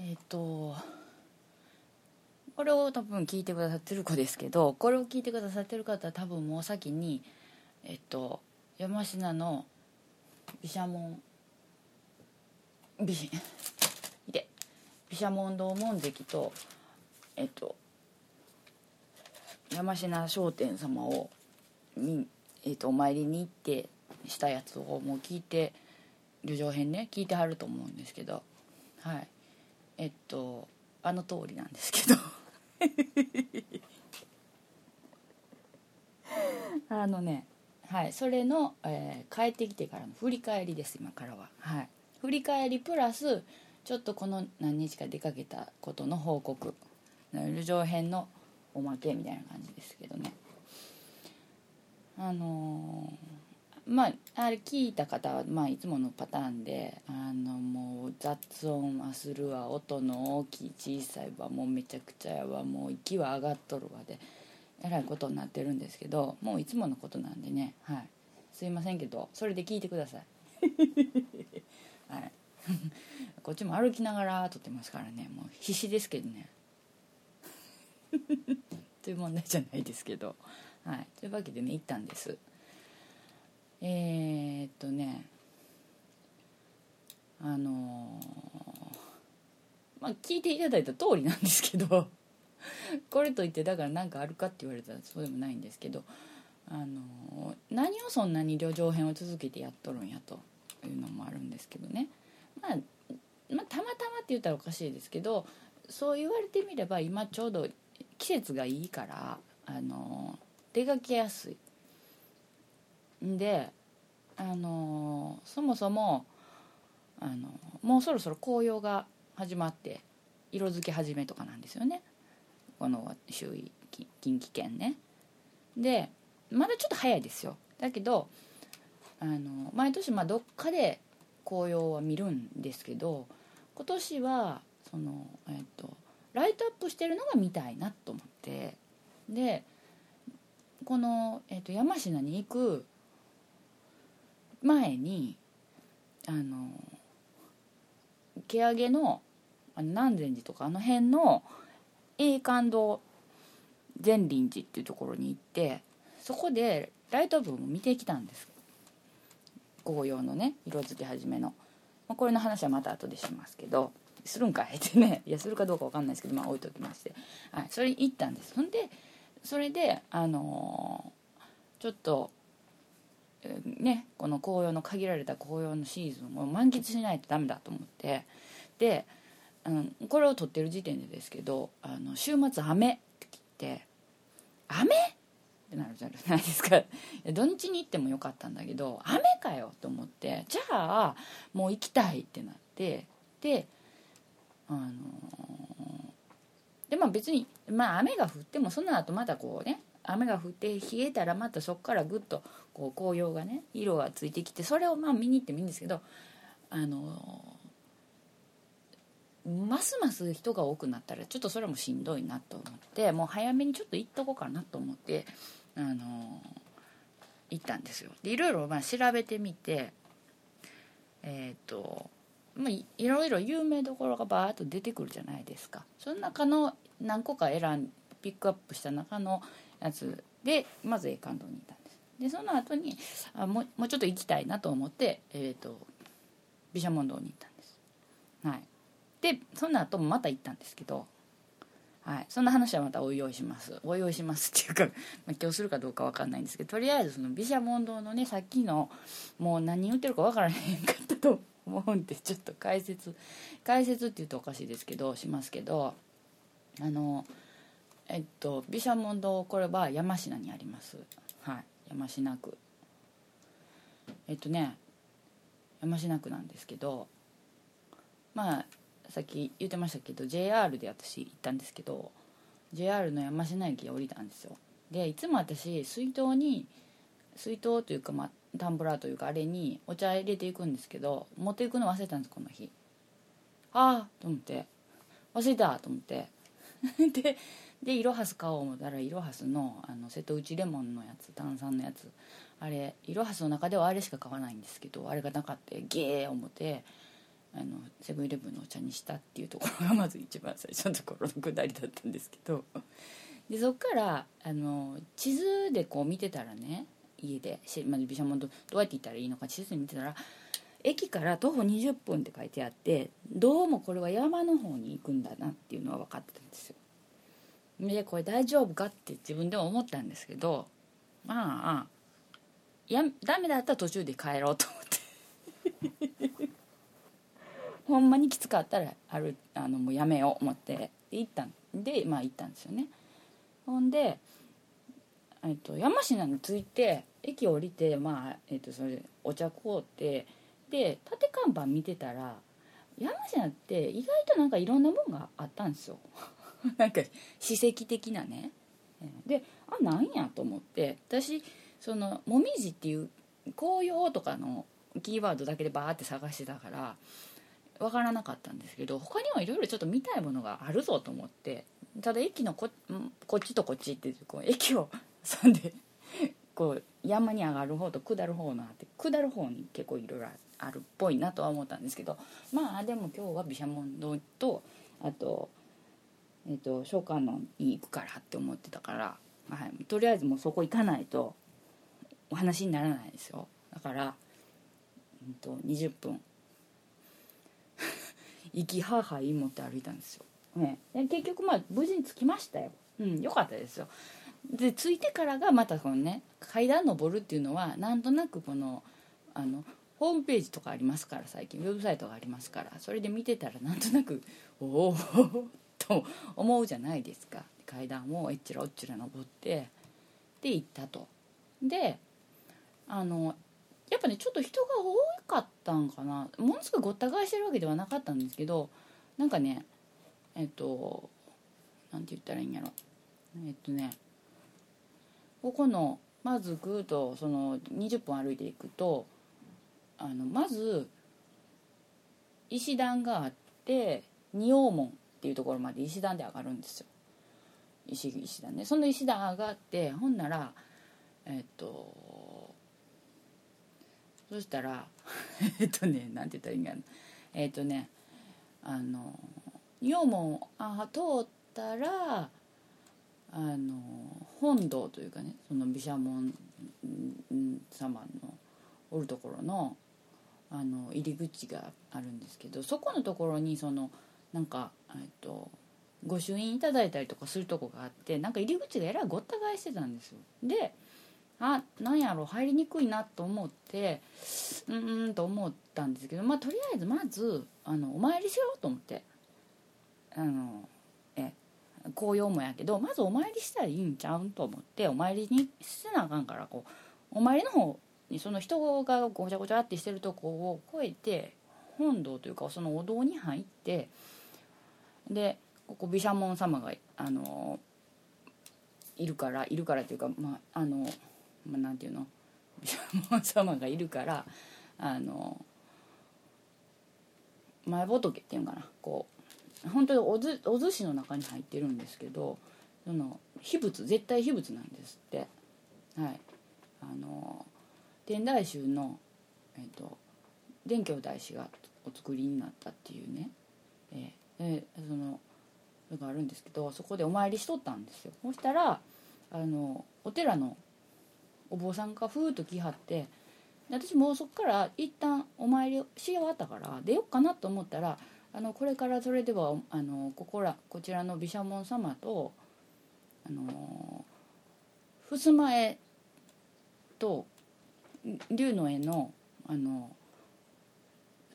えっ、とこれを多分聞いてくださってる子ですけどこれを聞いてくださってる方は多分もう先にえっと山科の毘沙門毘沙門堂門跡とえっと山科商店様をに、えっと、お参りに行ってしたやつをもう聞いて旅情編ね聞いてはると思うんですけどはい。えっとあの通りなんですけど。あのねはいそれの、えー帰ってきてからの振り返りです今からは。はい。振り返りプラスちょっとこの何日か出かけたことの報告。旅情編のおまけみたいな感じですけどね。あのーまああれ聞いた方は、まあ、いつものパターンであのもう雑音はするわ音の大きい小さいわもうめちゃくちゃやわもう息は上がっとるわでえらいことになってるんですけどもういつものことなんでねはい。すいませんけどそれで聞いてください。はい。こっちも歩きながら撮ってますからねもう必死ですけどね。という問題じゃないですけど。はい。というわけでね行ったんです。えー、っとねあのーまあ聞いていただいた通りなんですけど これといってだから何かあるかって言われたらそうでもないんですけどあのー何をそんなに旅情編を続けてやっとるんやというのもあるんですけどね、まあ、まあたまたまって言ったらおかしいですけどそう言われてみれば今ちょうど季節がいいからあのー出かけやすい。であのそもそもあのもうそろそろ紅葉が始まって色づき始めとかなんですよね。この周囲近畿圏ね。でまだちょっと早いですよ。だけどあの毎年まあどっかで紅葉は見るんですけど今年はその、えっと、ライトアップしてるのが見たいなと思って。でこの、えっと、山科に行く前にあの欅のあの南禅寺とかあの辺の栄冠堂善林寺っていうところに行ってそこでライトアップも見てきたんです。紅葉のね色づき始めの、まあ、これの話はまた後でしますけどするんかいってね いやするかどうかわかんないですけどまあ置いときまして、はい、それ行ったんです。ほんでそれであのーちょっとねこの紅葉の限られた紅葉のシーズンを満喫しないとダメだと思って。であのこれを撮ってる時点でですけどあの週末雨って聞いて雨？ってなるじゃないですか。土日に行ってもよかったんだけど雨かよと思ってじゃあもう行きたいってなってであのでまあ別に、まあ、雨が降ってもその後またこうね雨が降って冷えたらまたそこからぐっとこう紅葉がね色がついてきてそれをまあ見に行ってもいいんですけどあのますます人が多くなったらちょっとそれもしんどいなと思ってもう早めにちょっと行っとこうかなと思ってあの行ったんですよ。でいろいろまあ調べてみてえっ、とまあいろいろ有名どころがバーッと出てくるじゃないですか。その中の何個か選んピックアップした中のやつでまず栄冠堂に行った。でその後にあもうもうちょっと行きたいなと思ってえっ、と毘沙門堂に行ったんです。はい。でその後もまた行ったんですけどはい、そんな話はまたお用意します。お用意しますっていうか、まあ、今日するかどうかわかんないんですけどとりあえずその毘沙門堂のねさっきのもう何言ってるかわからへんかったと思うんでちょっと解説解説って言うとおかしいですけどしますけどあのえっと毘沙門堂これは山科にあります。はい。山科区。えっとね山科区なんですけどまあさっき言ってましたけど JR で私行ったんですけど JR の山科駅で降りたんですよ。でいつも私水筒に水筒というか、まあ、タンブラーというかあれにお茶入れていくんですけど持っていくの忘れたんですこの日。ああと思って。忘れたと思って。ででイロハス買おう思ったらイロハスのあの瀬戸内レモンのやつ炭酸のやつ。あれイロハスの中ではあれしか買わないんですけどあれがなかった。ゲー思ってあのセブンイレブンのお茶にしたっていうところがまず一番最初のところのくだりだったんですけど。でそっからあの地図でこう見てたらね家でし、まあ、毘沙門どどうやって行ったらいいのか地図で見てたら駅から徒歩20分って書いてあってどうもこれは山の方に行くんだなっていうのは分かってたんですよ。でこれ大丈夫か？って自分でも思ったんですけどまあやダメだったら途中で帰ろうと思って。ほんまにきつかったらあるあのもうやめよう思ってで行ったんでまあ行ったんですよね。ほんで、えっと、山科に着いて駅降りてまあ、えっと、それお茶買うってで縦看板見てたら山科って意外となんかいろんなもんがあったんですよ。なんか史跡的なね。であなんやと思って。私その「もみじ」っていう紅葉とかのキーワードだけでバーって探してたから分からなかったんですけど他にはいろいろちょっと見たいものがあるぞと思って。ただ駅のここっちとこっちってこう駅を 挟んでこう山に上がる方と下る方のあって下る方に結構いろいろあるっぽいなとは思ったんですけど。まあでも今日は毘沙門堂とあと,、えーと、召喚のに行くからって思ってたから、はい、とりあえずもうそこ行かないとお話にならないですよ。だから、えーと、20分。息ははーい持って歩いたんですよ、ね、結局まあ無事に着きましたよ。うんよかったですよ。で着いてからがまたこのね階段登るっていうのはなんとなくこのあのホームページとかありますから最近ウェブサイトがありますからそれで見てたらなんとなくおおと思うじゃないですか。階段をえっちらおっちら登って。で行ったと。であのやっぱねちょっと人が多かったんかな。ものすごいごった返してるわけではなかったんですけどなんかねえっと何て言ったらいいんやろ。えっとねここのまずぐーとその20分歩いていくとあのまず石段があって仁王門。っていうところまで石段で上がるんですよ。石石段ね。その石段上がってほんならえっとそしたら えっとねなんて言ったらいいんやえっとねあの仁王門あ通ったらあの本堂というかねその毘沙門様のおるところのあの入り口があるんですけどそこのところにそのなんか、えっと、御朱印いただいたりとかするとこがあってなんか入り口がえらいごった返してたんですよ。であなんやろ入りにくいなと思ってうんうんと思ったんですけどまあとりあえずまずあのお参りしようと思ってあのえ紅葉もやけどまずお参りしたらいいんちゃうんと思ってお参りにせなあかんからこうお参りの方にその人がごちゃごちゃってしてるとこを越えて本堂というかそのお堂に入ってでここ毘沙門様があのいるからいるからというかまああの、まあ、なんていうの毘沙門様がいるからあの前仏っていうかなこう本当におずお寿司の中に入ってるんですけどその秘仏絶対秘仏なんですって。はい。あの天台宗の、えーと、伝教大師がお作りになったっていうね、えー、でそのがあるんですけどそこでお参りしとったんですよ。そしたらあのお寺のお坊さんがふーっと来はって私もうそこから一旦お参りし終わったから出よっかなと思ったらあのこれからそれではあのここらこちらの毘沙門様とあの襖絵と龍の絵のあの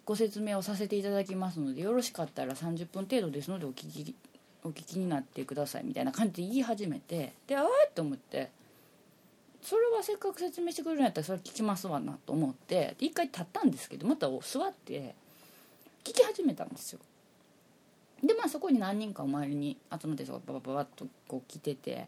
ご説明をさせていただきますのでよろしかったら30分程度ですのでお聞きお聞きになってくださいみたいな感じで言い始めてでああと思ってそれはせっかく説明してくれるんやったらそれ聞きますわなと思って一回立ったんですけどまた座って聞き始めたんですよ。でまあそこに何人かお参りに集まって人がババババッとこう来てて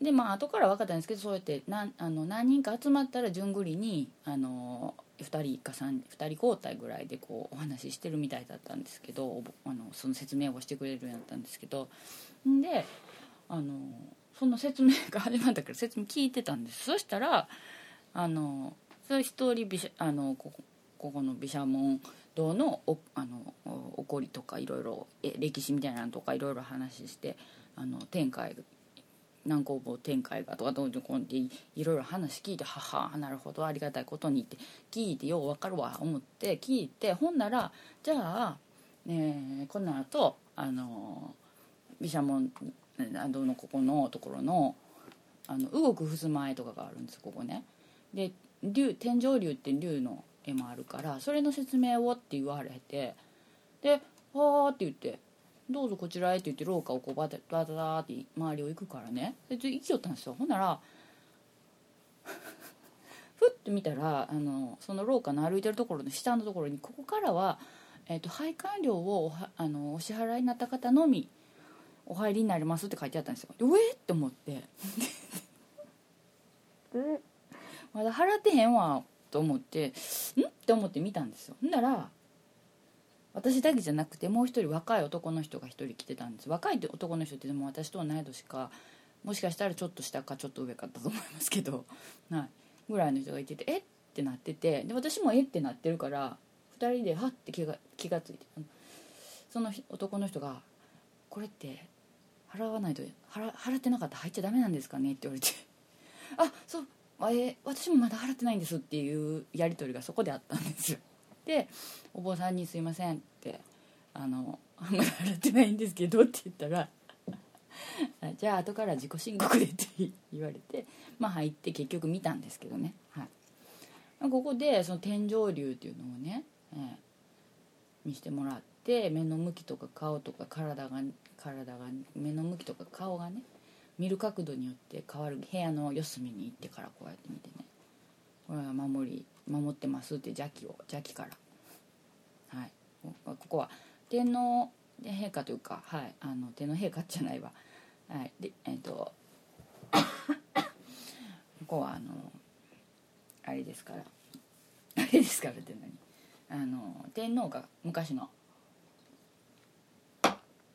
でまあ後から分かったんですけどそうやって何あの何人か集まったら順繰りにあの2人か 3, 2人交代ぐらいでこうお話ししてるみたいだったんですけどあのその説明をしてくれるようになったんですけどであのその説明が始まったから説明聞いてたんです。そしたらあのそれ一人あのこここの毘沙門堂のおあの起こりとかいろいろ歴史みたいなのとかいろいろ話してあの天海南高坊天海がとかどうこうっていろいろ話聞いてははなるほどありがたいことにって聞いてよう分かるわ思って聞いてほんならじゃあ、ね、この後あの毘沙門どのここのところのあの動く襖絵とかがあるんですここね。で竜天井竜って竜の絵もあるからそれの説明をって言われてで「はあ」って言って「どうぞこちらへ」って言って廊下をこうバタバタって周りを行くからね。で行きよったんですよ。ほんならふって見たらあのその廊下の歩いてるところの下のところにここからは、えーと、配管料をあのお支払いになった方のみお入りになりますって書いてあったんですよ。えっって思って。まだ払ってへんわと思ってん？って思って見たんですよ。ほんなら私だけじゃなくてもう一人若い男の人が一人来てたんです若い男の人ってでも私と同い年かもしかしたらちょっと下かちょっと上かったと思いますけど、はい、ぐらいの人がいててえってなっててで私もえってなってるから2人ではって気が気がついてその男の人が「これって払わないと払払ってなかったら入っちゃダメなんですかね?」って言われて「あそうあえ私もまだ払ってないんです」っていうやり取りがそこであったんですよでお坊さんに「すいません」って「あのあんまだ払ってないんですけど」って言ったら 「じゃあ後から自己申告で」って言われてまあ入って結局見たんですけどね、はい、ここでその天井流っていうのをね、えー、見してもらって目の向きとか顔とか体が体が目の向きとか顔がね見る角度によって変わる部屋の四隅に行ってからこうやって見てね。これは守り守ってますって邪気を邪気から。はい。ここは天皇陛下というかはいあの天皇陛下じゃないわ。はい。でえっ、ー、とここはあのあれですから。あれですからって何？あの天皇が昔の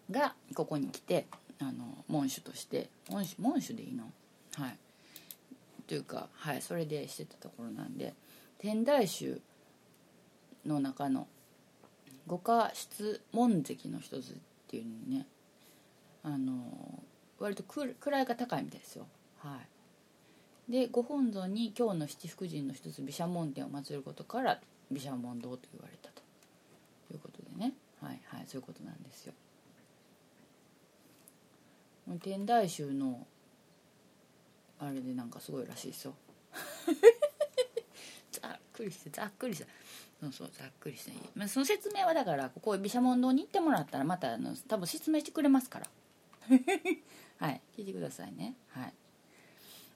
がここに来てあの門主として門主門主でいいの？はい。というかはいそれでしてたところなんで天台宗の中の五家質門跡の一つっていうのねあの割と位が高いみたいですよ。はい。でご本尊に今日の七福神の一つ毘沙門天を祀ることから毘沙門堂と言われたということでね。はいはいそういうことなんですよ。天台宗のあれでなんかすごいらしいですよ。くりしてざっくりした。そうそうざっくりして、まあ、その説明はだからここ毘沙門堂に行ってもらったらまたあの多分説明してくれますから。はい。聞いてくださいね。はい。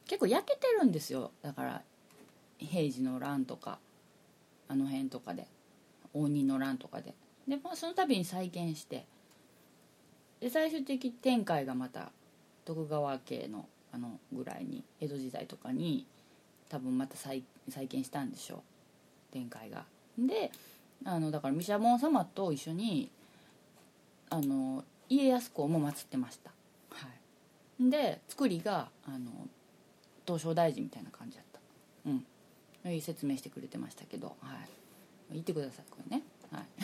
結構焼けてるんですよ。だから平治の乱とかあの辺とかで。応仁の乱とかで。で、まあ、その度に再建して。で最終的展開がまた徳川家のあのぐらいに江戸時代とかに多分また再再建したんでしょう展開が。であのだから毘沙門様と一緒にあの家康公も祀ってました。はい、で作りがあの東照大臣みたいな感じだった。うん、説明してくれてましたけど、はい、言ってくださいこれね。はい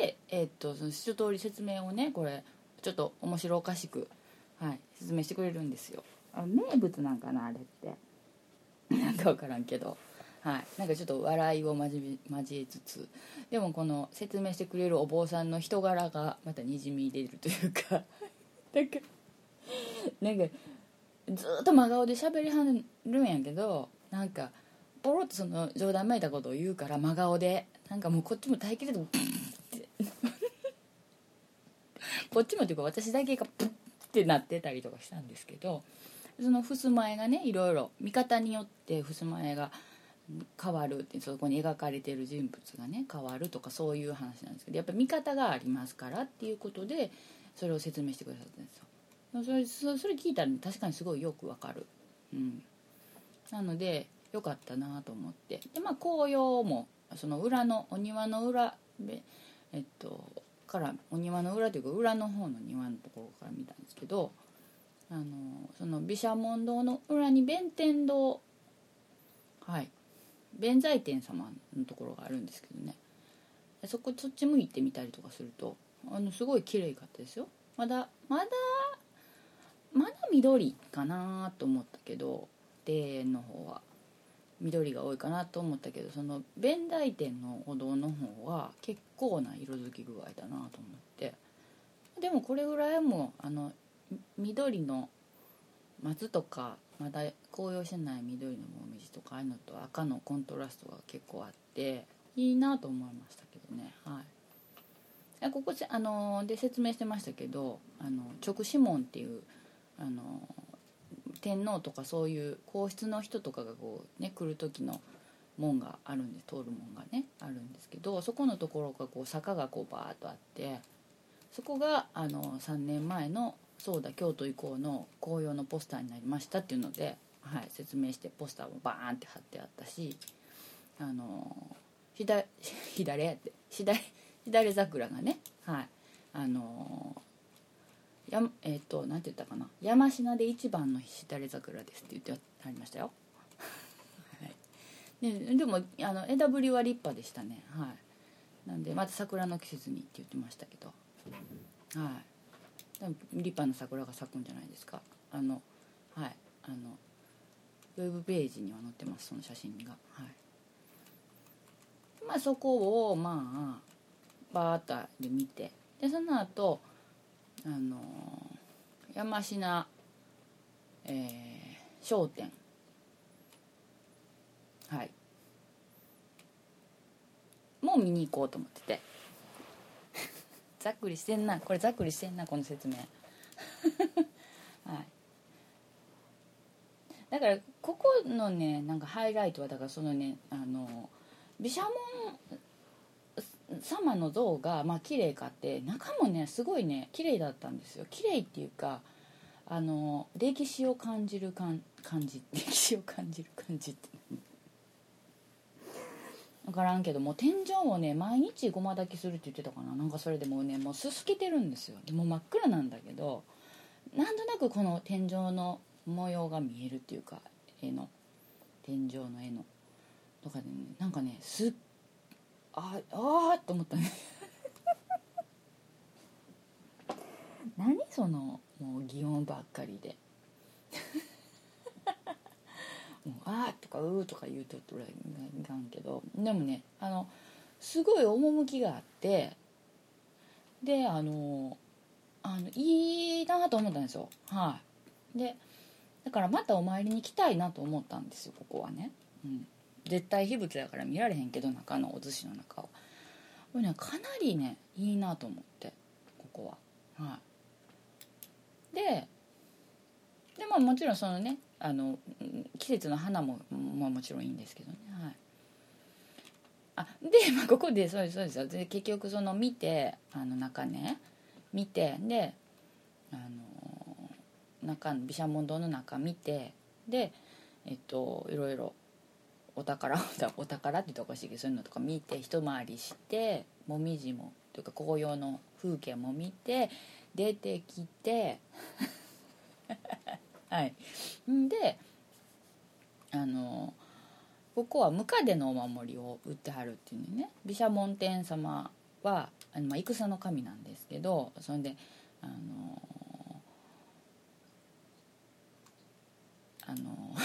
で、えー、っとその一通り説明をねこれちょっと面白おかしく、はい、説明してくれるんですよあ名物なんかなあれって なんか分からんけど、はい、なんかちょっと笑いを交えつつ。でもこの説明してくれるお坊さんの人柄がまたにじみ出るというか。なんかなんかずっと真顔で喋りはるんやけどなんかポロッとその冗談めいたことを言うから真顔でなんかもうこっちも耐えきれて。こっちもというか私だけがプッってなってたりとかしたんですけどその襖絵がねいろいろ見方によって襖絵が変わるってそこに描かれてる人物がね変わるとかそういう話なんですけどやっぱり見方がありますからっていうことでそれを説明してくださったんですよ。それそれ聞いたら、確かにすごいよくわかる、うん、なのでよかったなと思って。でまあ紅葉もその裏のお庭の裏でえっとからお庭の裏というか裏の方の庭のところから見たんですけどあのその毘沙門堂の裏に弁天堂はい。弁財天様のところがあるんですけどね。そこそっち向いてみたりとかするとあのすごい綺麗かったですよ。まだまだまだ緑かなと思ったけど庭園の方は。緑が多いかなと思ったけどその弁財天のお堂の方は結構な色づき具合だなと思って。でもこれぐらいもあの緑の松とかまだ紅葉してない緑のもみじとかああいうのと赤のコントラストが結構あっていいなと思いましたけどね。はい。ここあので説明してましたけどあの直指紋っていうあの天皇とかそういう皇室の人とかがこうね来る時の門があるんで通る門がねあるんですけどそこのところがこう坂がこうバーッとあってそこがあの3年前のそうだ京都以降の紅葉のポスターになりましたっていうので、はい、説明してポスターもバーンって貼ってあったしあの左左って左左桜がねはいあのやえっ、ー、となんて言ったかな山科で一番の左桜ですって言ってありましたよ、はい、ででもあの枝ぶりは立派でしたね。はい。なんでまた桜の季節にって言ってましたけど。はい。立派な桜が咲くんじゃないですか。あのはい。あのウェブページには載ってますその写真が。はい。まあそこをまあバーッとで見て。でその後あの山科、えー、商店。はい。もう見に行こうと思ってて。ざっくりしてんな。これざっくりしてんなこの説明。はい。だからここのねなんかハイライトはだからそのねあの毘沙門様の像がまあ綺麗かって中もねすごいね綺麗だったんですよ。綺麗っていうかあの歴史を感じる感じ歴史を感じる感じって。分からんけども天井をね毎日ごま炊きするって言ってたかな。なんかそれでもうねもうすすけてるんですよ。でも真っ暗なんだけどなんとなくこの天井の模様が見えるっていうか絵の天井の絵の。とかでねなんかねすっああと思ったね。何そのもう擬音ばっかりで。あーとかうーとか言うとったらいかんけどでもねあのすごい趣があってであのあのいいなと思ったんですよ。はい。でだからまたお参りに来たいなと思ったんですよここはね、うん、絶対秘仏だから見られへんけど中のお寿司の中はこれねかなりねいいなと思ってここは。はい。ででまあもちろんそのねあの季節の花も、まあ、もちろんいいんですけどね。はい。あで、まあ、ここでそうですそうです。で結局その見てあの中ね見てであの中毘沙門堂の中見てでえっといろいろお宝 お宝って言ったらおかしいけどそういうのとか見て一回りしてもみじもというか紅葉の風景も見て出てきて はい。であのここはムカデのお守りを売ってはるっていうね。毘沙門天様はあの、まあ、戦の神なんですけどそれであのあの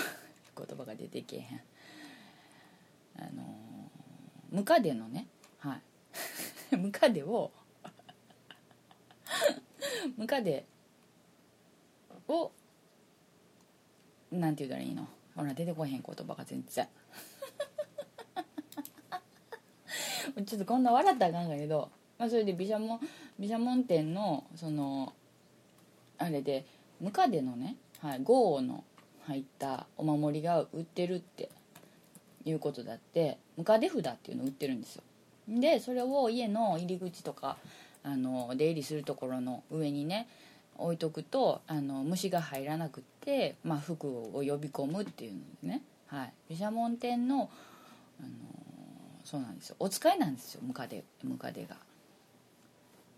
言葉が出てけへん。あのムカデのねはい。ムカデを ムカデをなんて言うたらいいの？ほら出てこへん言葉が全然。ちょっとこんな笑ったらあかんけど、まあ、それで毘沙門毘沙門天のそのあれでムカデのね、はい、豪の入ったお守りが売ってるっていうことだってムカデ札っていうの売ってるんですよ。でそれを家の入り口とかあの出入りするところの上にね置いとくとあの虫が入らなくって、まあ、服を呼び込むっていうのでね、はい、毘沙門天のあのそうなんですよ。お使いなんですよ。ムカデムカデが。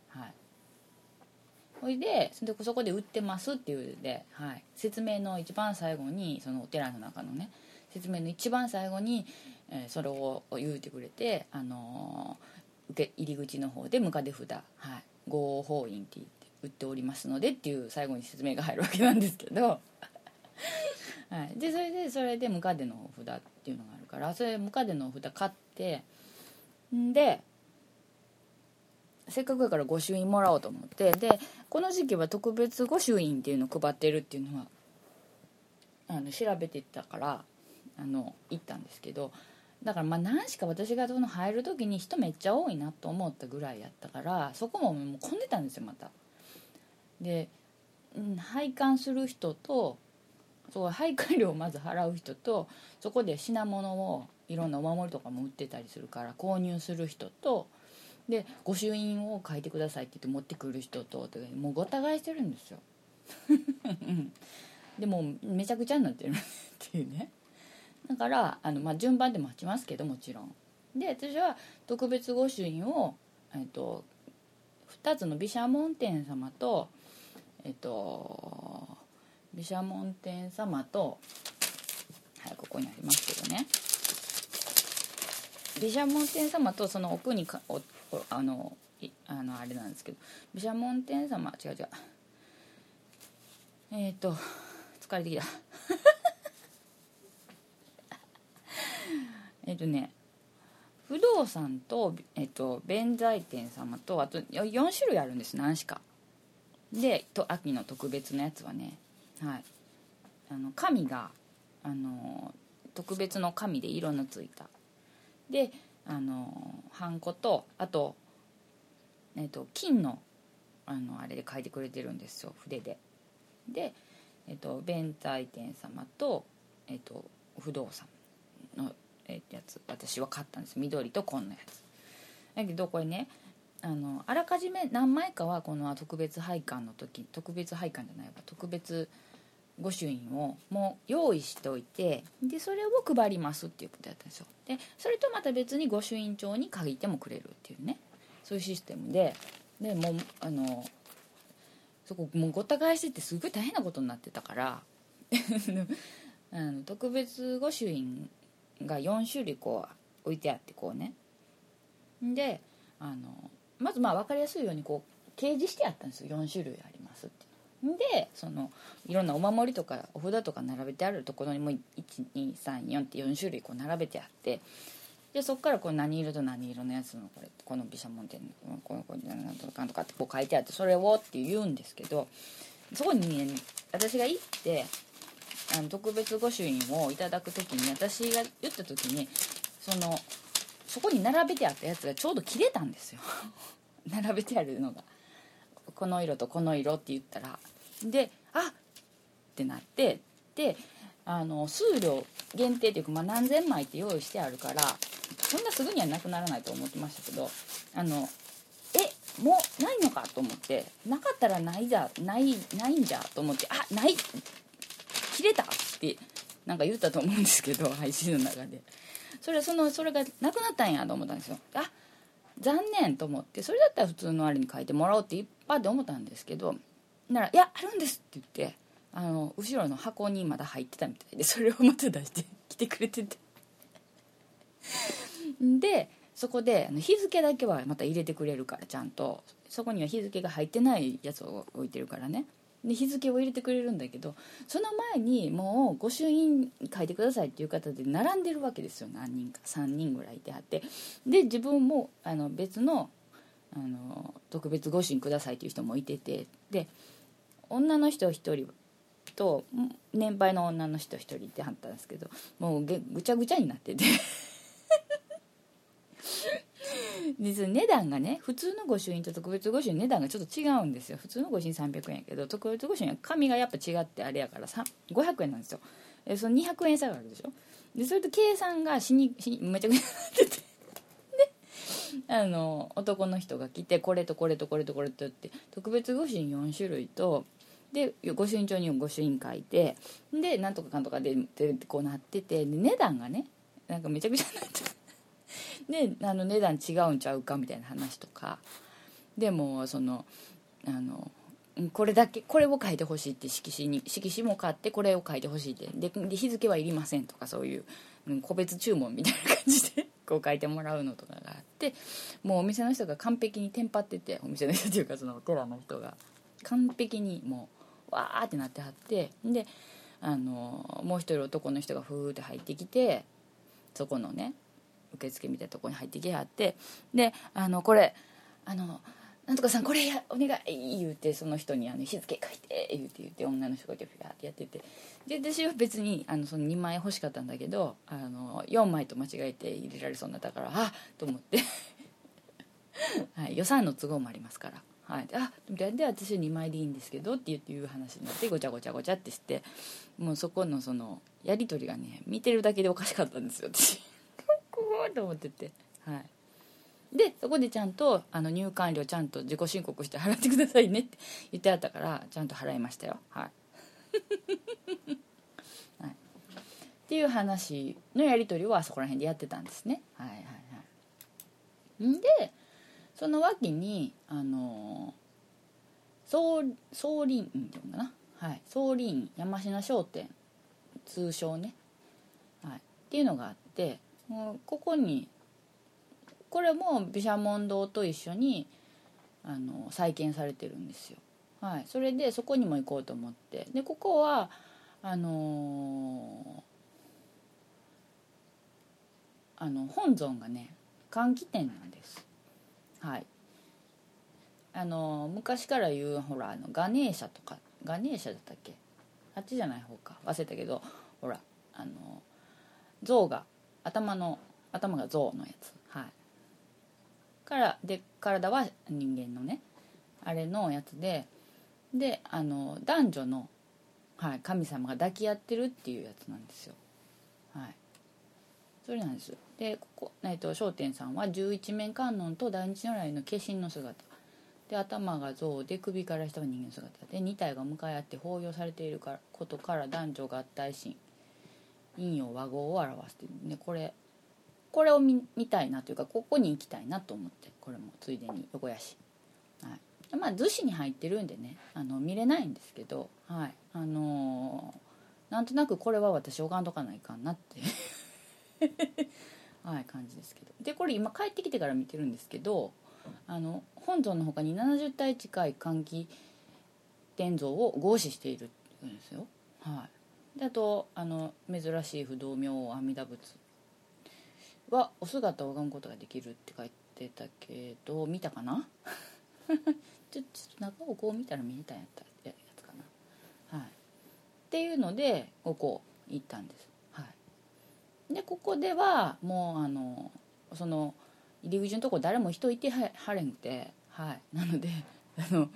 はい。ほいでそこで売ってますっていうで、はい、説明の一番最後にそのお寺の中のね説明の一番最後にえーそれを言うてくれて、あのー受け入り口の方でムカデ札、はい、合法印って言って売っておりますのでっていう最後に説明が入るわけなんですけど、はい、でそれでそれでムカデのお札っていうのがあるからそれムカデのお札買ってんでせっかくやから御朱印もらおうと思ってでこの時期は特別御朱印っていうのを配ってるっていうのはあの調べてたからあの行ったんですけどだからまあ何しか私がその入る時に人めっちゃ多いなと思ったぐらいやったからそこももう混んでたんですよまた。で、うん、拝観する人とそう拝観料をまず払う人とそこで品物をいろんなお守りとかも売ってたりするから購入する人とで御朱印を書いてくださいって言って持ってくる人ともうごた返してるんですよ。でもうめちゃくちゃになってるっていうね。だからあの、まあ、順番で待ちますけどもちろん。で私は特別御朱印を、えっと、2つの毘沙門天様とえっと毘沙門天様とはいここにありますけどね。毘沙門天様とその奥にかおあのいあのあれなんですけど毘沙門天様違う違う。えっ、と疲れてきた。えっとね不動産と,、えっと弁財天様とあと4種類あるんです何しか。でと秋の特別なやつはねはい。あの神があの特別の紙で色のついた。であのハンコとあと,、えっと金のあのあれで書いてくれてるんですよ筆で。で、えっと弁財天様と、えっと不動産のえやつ私は買ったんです。緑と紺のやつ。だけどこれねあのあらかじめ何枚かはこの特別拝観の時特別拝観じゃないわ特別御朱印をもう用意しておいてでそれを配りますっていうことやったんですよ。でそれとまた別に御朱印帳に書いてもくれるっていうね。そういうシステムででもうあのそこもうごった返してってすごい大変なことになってたから あの特別御朱印が4種類こう置いてあってこうね。であのまずまあ分かりやすいようにこう掲示してあったんですよ。4種類ありますってでそのいろんなお守りとかお札とか並べてあるところにも1234って4種類こう並べてあって。でそこからこう何色と何色のやつのこれこの毘沙門天のこのこのなんとかんとかってこう書いてあってそれをって言うんですけどそこにね私が行ってあの特別御朱印をいただく時に私が言った時にそのそこに並べてあったやつがちょうど切れたんですよ。並べてあるのが。この色とこの色って言ったら。であっ！ってなって。であの数量限定というか、まあ、何千枚って用意してあるからそんなすぐにはなくならないと思ってましたけどあのえもうないのかと思ってなかったらないじゃないないんじゃと思ってあない切れたってなんか言ったと思うんですけど配信の中で。それそのそれがなくなったんやと思ったんですよ。あ残念と思って。それだったら普通のあれに書いてもらおうっていっぱいで思ったんですけどなら「いやあるんです」って言ってあの後ろの箱にまだ入ってたみたいでそれをまた出してきてくれてて。でそこで日付だけはまた入れてくれるからちゃんと。そこには日付が入ってないやつを置いてるからね。で日付を入れてくれるんだけどその前にもう御朱印書いてくださいっていう方で並んでるわけですよ。何人か3人ぐらいいてはって。で自分もあの別のあの特別御朱印くださいっていう人もいてて。で女の人1人と年配の女の人1人いてはったんですけどもうぐちゃぐちゃになってて。でその値段がね普通の御朱印と特別御朱印値段がちょっと違うんですよ。普通の御朱印300円やけど特別御朱印は紙がやっぱ違ってあれやから500円なんですよ。えその200円差があるでしょ。でそれと計算がしにしにめちゃくちゃなってて。であの男の人が来てこれとこれとこれとこれとって特別御朱印4種類とで御朱印帳に御朱印書いてでなんとかかんとかででこうなっててで値段がねなんかめちゃくちゃなってて。であの値段違うんちゃうかみたいな話とか。でもそのあのこれだけこれを書いてほしいって色紙に色紙も買ってこれを書いてほしいって。でで日付はいりませんとかそういううん個別注文みたいな感じで こう書いてもらうのとかがあって。もうお店の人が完璧にテンパっててお店の人っていうかそのお寺の人が。完璧にもうわーってなってはって。であのもう一人男の人がふーって入ってきてそこのね受付みたいなとこに入ってきはってであのこれあのなんとかさんこれやお願い言うてその人にあの日付書いて言うて言って女の人がピャピャってやっててで私は別にあのその2枚欲しかったんだけどあの4枚と間違えて入れられそうになったからあっと思って、はい、予算の都合もありますから。はい、であでで私は2枚でいいんですけどって言っていう話になってごちゃごちゃごちゃってして。もうそこのそのやり取りがね見てるだけでおかしかったんですよ私。と思ってて。はい。でそこでちゃんとあの入館料ちゃんと自己申告して払ってくださいねって言ってあったからちゃんと払いましたよ。はい、はい、っていう話のやり取りをあそこら辺でやってたんですね。はいはいはい。んでその脇にあの総総林院っていうのかな。はい。総林院山科商店通称ね、はい、っていうのがあってここにこれも毘沙門堂と一緒にあの再建されてるんですよ、はい、それでそこにも行こうと思って。でここはあのーあの本尊がね換気店なんです。はい。あの昔から言うほらあのガネーシャとかガネーシャだったっけ？あっちじゃない方か。忘れたけどほらあの象が頭の頭が象のやつ。はい。からで体は人間のねあれのやつでであの男女の、はい、神様が抱き合ってるっていうやつなんですよ。はい。それなんです。でここ、えっと、商店さんは十一面観音と大日如来の化身の姿。で頭が象で首から下は人間の姿。で2体が向かい合って抱擁されているからことから男女合体心陰陽和合を表している。でこれこれを見見たいなというかここに行きたいなと思ってこれもついでに横やし、はい、まあ逗子に入ってるんでねあの見れないんですけどはい。あのーなんとなくこれは私拝んとかないかなって はい感じですけど。でこれ今帰ってきてから見てるんですけどあの本尊の他に70体近い換気天像を合祀しているんですよ。はい。であとあの珍しい不動明王阿弥陀仏はお姿を拝むことができるって書いてたけど見たかな？ちょちょっと中をこう見たら見えたんやったやつかな。はい。っていうのでここ行ったんです。はい。でここではもうあのその入り口のとこ誰も人いてははれんくてはい。なのであの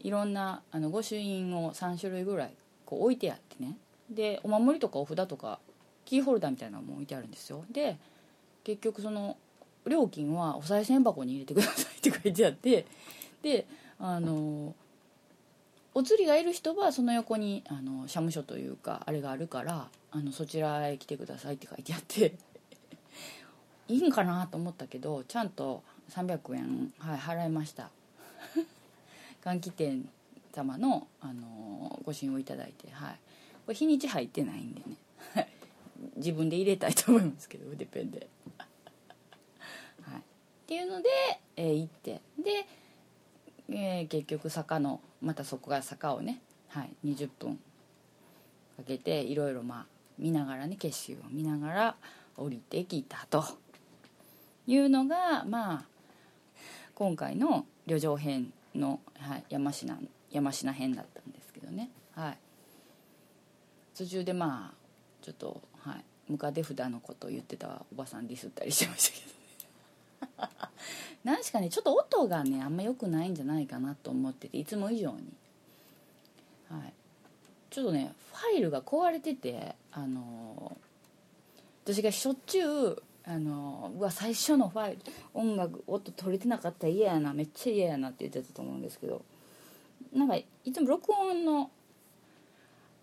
いろんなあの御朱印を3種類ぐらいこう置いてあってね。でお守りとかお札とかキーホルダーみたいなのも置いてあるんですよ。で結局その料金はお賽銭箱に入れてくださいって書いてあって。であのお釣りがいる人はその横にあの社務所というかあれがあるからあのそちらへ来てくださいって書いてあって。いいんかなと思ったけどちゃんと300円、はい、払いました。換気店様の、あのご支援をいただいて、はい、これ日にち入ってないんでね。自分で入れたいと思いますけど筆ペンで、はい、っていうので、えー行って。で、えー結局坂のまたそこが坂をね、はい、20分かけていろいろまあ見ながらね景色を見ながら降りてきたと。いうのがまあ今回の旅情編の、はい、山科山科編だったんですけどね。はい。途中でまあちょっとはい。ムカデ札のことを言ってたおばさんディスったりしてましたけどね。何しかねちょっと音がねあんま良くないんじゃないかなと思ってていつも以上に。はい。ちょっとねファイルが壊れててあの私がしょっちゅうあのうわ最初のファイル音楽音取れてなかったら嫌やなめっちゃ嫌やなって言ってたと思うんですけど。なんかいつも録音の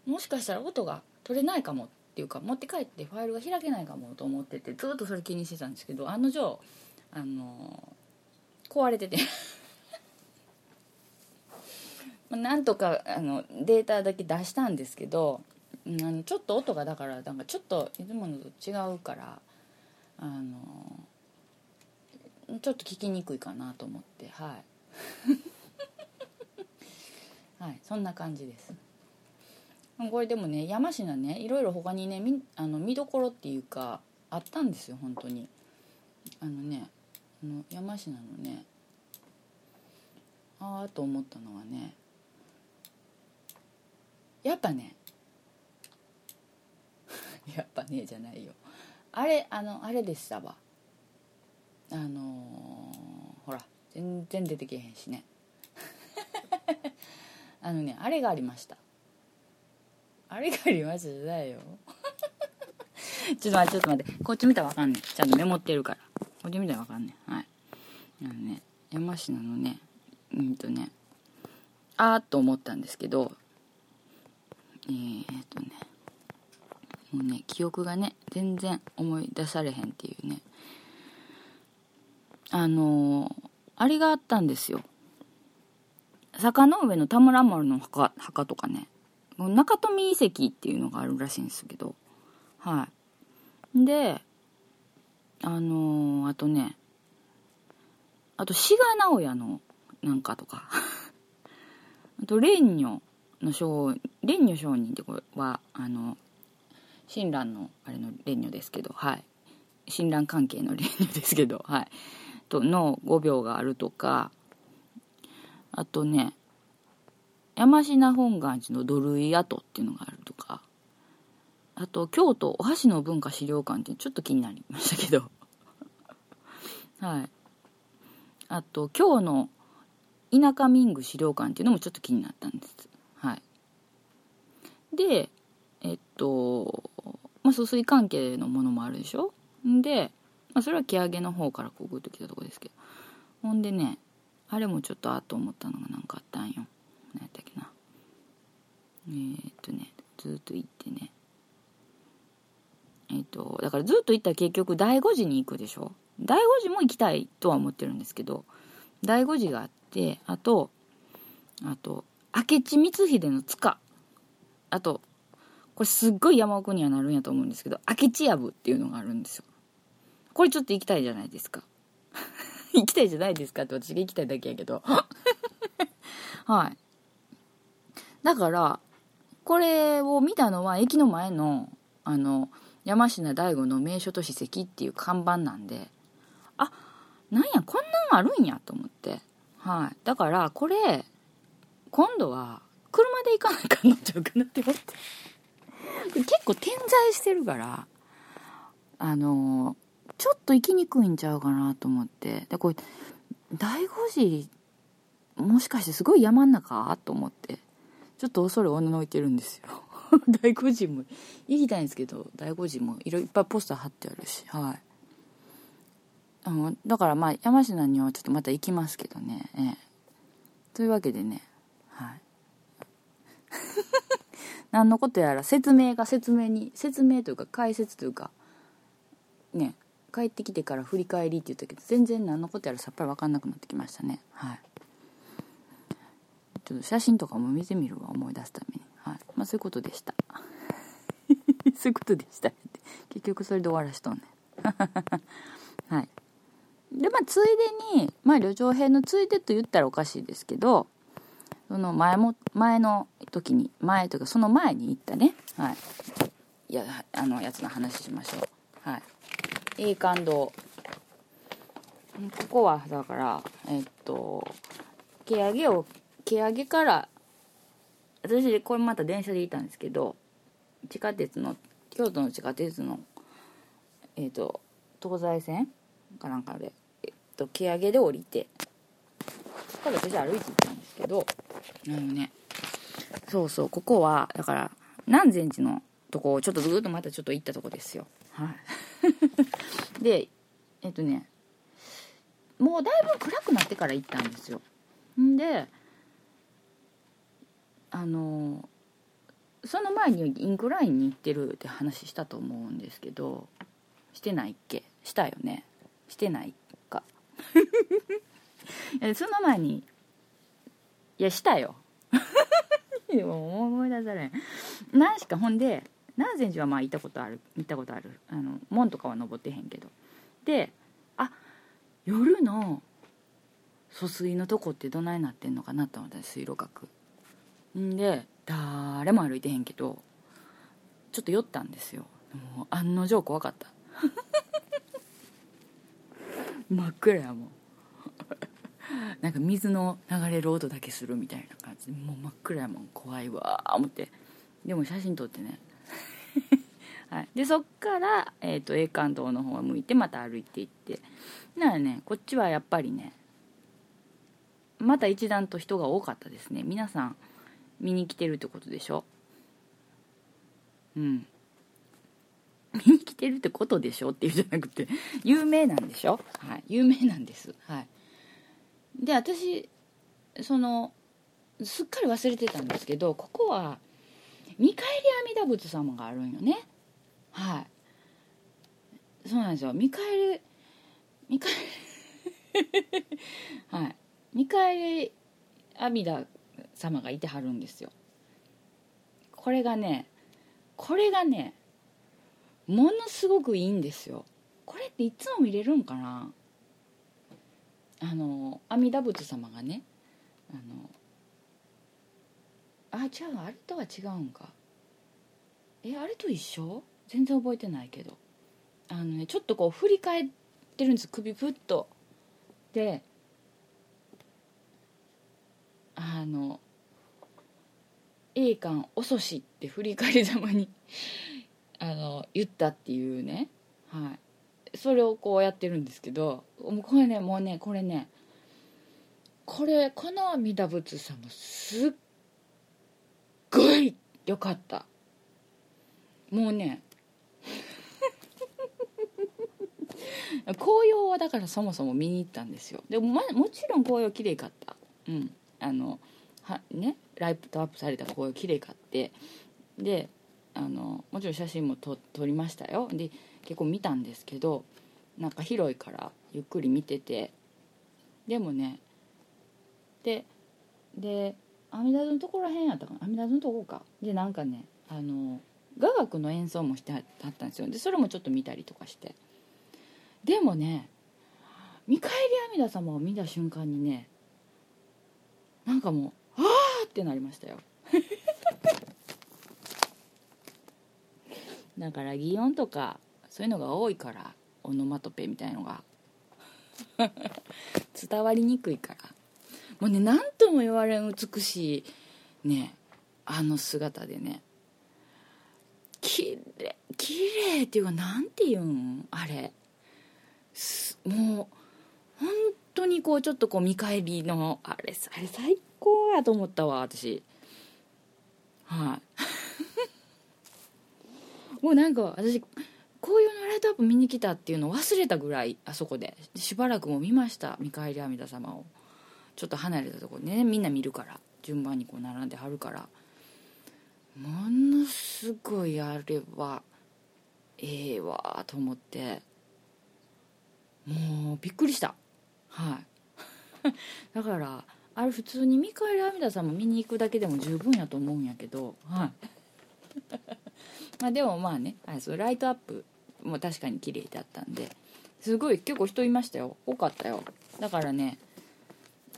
もしかしたら音が取れないかもっていうか持って帰ってファイルが開けないかもと思っててずっとそれ気にしてたんですけど案の定あの壊れてて。なんとかあのデータだけ出したんですけどうんあのちょっと音がだからなんかちょっといつものと違うからあのちょっと聞きにくいかなと思ってはい。はいそんな感じです。これでもね山科ねいろいろ他にねみあの見どころっていうかあったんですよ本当に。あのねあの山科のねああと思ったのはねやっぱね やっぱねじゃないよ。あれあのあれでしたわ。あのーほら全然出てけへんしね。あのねあれがありました。あれがありましたじゃないよ。ちょっと待ってちょっと待って。こっち見たらわかんねんちゃんとメモってるから。こっち見たらわかんねんはい。あのね山科のねうんとねあーと思ったんですけどえー、っとねもうね記憶がね全然思い出されへんっていうね。あのーあれがあったんですよ。坂の上の田村丸の墓墓とかね。中富遺跡っていうのがあるらしいんですけど。はい。であのーあとねあと志賀直哉のなんかとか。あと蓮如の商蓮如商人ってこれはあの親鸞のあれの蓮如ですけどはい。親鸞関係の蓮如ですけどはい。との5秒があるとかあとね山科本願寺の土塁跡っていうのがあるとかあと京都お箸の文化資料館ってちょっと気になりましたけど。はい。あと今日の田舎民具資料館っていうのもちょっと気になったんです。はい。でえっとまあ疎水関係のものもあるでしょ？で、まあ、それは木上げの方からこうグッと来たとこですけど。ほんでねあれもちょっとあっと思ったのが何かあったんよ。何やったっけな。えー、っとねずっと行ってね。えっとだからずっと行ったら結局第五次に行くでしょ。第五次も行きたいとは思ってるんですけど第五次があってあとあと明智光秀の塚。あとこれすっごい山奥にはなるんやと思うんですけど明智藪っていうのがあるんですよ。これちょっと行きたいじゃないですか。行きたいじゃないですかって私が行きたいだけやけど。はい。だからこれを見たのは駅の前のあの山科大悟の名所と史跡っていう看板なんで。あなんやこんなんあるんやと思って。はい。だからこれ今度は車で行かなあかんのちゃうかなって思って。結構点在してるからあのちょっと行きにくいんちゃうかなと思って。でこれ醍醐寺もしかしてすごい山ん中？と思って。ちょっと恐れおののいてるんですよ。醍醐寺も行きたいんですけど醍醐寺もいろいっぱいポスター貼ってあるしはい。あのだからまあ山科にはちょっとまた行きますけどね、ええ、というわけでねはい。何のことやら説明が説明に説明というか解説というかね。帰ってきてから振り返りって言ったけど全然何のことやらさっぱり分かんなくなってきましたね。はい。ちょっと写真とかも見てみるわ思い出すために。はい。まあそういうことでした。そういうことでした結局それで終わらしとんね はい。でまあついでにまあ旅情編のついでと言ったらおかしいですけどその前も前の時に前とかその前に行ったね。はい。いやあのやつの話しましょう。はい。いい感動。ここはだからえっと毛上げを毛上げから私これまた電車で行ったんですけど地下鉄の京都の地下鉄のえっと東西線かなんかで、えっと、毛上げで降りてそこから私歩いて行ったんですけどあのね。そうそうここはだから南禅寺のとこをちょっとずっとまたちょっと行ったとこですよ。はい。でえっとねもうだいぶ暗くなってから行ったんですよ。んであのその前にインクラインに行ってるって話したと思うんですけどしてないっけ？したよね。してないか。その前にいやしたよ。で も思い出されん。何しかほんで南禅寺はまあ行ったことある行ったことある。あの門とかは登ってへんけど。であ夜の疎水のとこってどないなってんのかなと思った水路閣。んで誰も歩いてへんけどちょっと酔ったんですよ。もう案の定怖かった。真っ暗やもん。なんか水の流れる音だけするみたいな感じ。もう真っ暗やもん。怖いわー思って。でも写真撮ってね はい、でそっから、えー、と栄冠堂の方を向いてまた歩いていって。ならねこっちはやっぱりねまた一段と人が多かったですね。皆さん見に来てるってことでしょ？うん。見に来てるってことでしょ？っていうじゃなくて有名なんでしょ？はい。有名なんです。はい。で私そのすっかり忘れてたんですけどここは見返り阿弥陀仏様があるんよね。はい。そうなんですよ。見返り見返り はい。見返り阿弥陀様がいてはるんですよ。これがねこれがねものすごくいいんですよ。これっていつも見れるんかな。あの阿弥陀仏様がねあのあ違うあれとは違うんか。えあれと一緒？全然覚えてないけど。あのねちょっとこう振り返ってるんです。首プッと。であの「栄冠遅し」って振り返りざまに あの言ったっていうね。はい。それをこうやってるんですけどもうこれねもうねこれねこれこの阿弥陀仏様すっごいよかった。もうね。紅葉はだからそもそも見に行ったんですよ。でも,、ま、もちろん紅葉綺麗かった。うん。あのはねライトアップされた紅葉綺麗かって。であのもちろん写真も撮撮りましたよ。で結構見たんですけどなんか広いからゆっくり見てて。でもね。でで阿弥陀のとこらへんやったかな。阿弥陀のとこか。でなんかねあの雅楽の演奏もしてはったんですよ。でそれもちょっと見たりとかして。でもね見返り阿弥陀様を見た瞬間にねなんかもう「ああ!」ってなりましたよ。だから擬音とかそういうのが多いからオノマトペみたいのが。伝わりにくいから。もうね何とも言われん美しいねあの姿でね。きれいきれいっていうかなんていうん？あれ。もう本当にこうちょっとこう見返りのあれあれ最高やと思ったわ私。はい。もうなんか私紅葉のライトアップ見に来たっていうのを忘れたぐらいあそこで。しばらくも見ました見返り阿弥陀様を。ちょっと離れたとこねみんな見るから順番にこう並んではるから。ものすごいあれはええわと思って。もうびっくりした。はい。だからあれ普通に見返り阿弥陀様見に行くだけでも十分やと思うんやけどはい。まあでもまあねあそうライトアップも確かに綺麗だったんですごい結構人いましたよ。多かったよ。だからね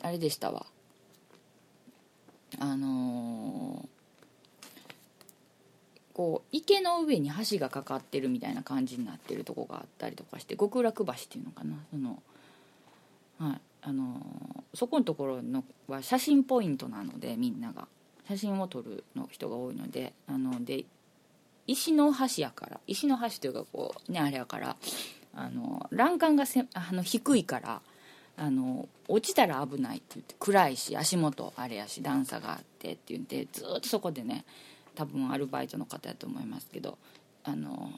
あれでしたわ。あのーこう池の上に橋がかかってるみたいな感じになってるとこがあったりとかして極楽橋っていうのかな。そのはい。あのーそこのところのは写真ポイントなのでみんなが。写真を撮るの人が多いのであので石の橋やから石の橋というかこうねあれやからあの欄干がせあの低いからあの落ちたら危ないって言って暗いし足元あれやし段差があってって言ってずっとそこでね多分アルバイトの方やと思いますけどあの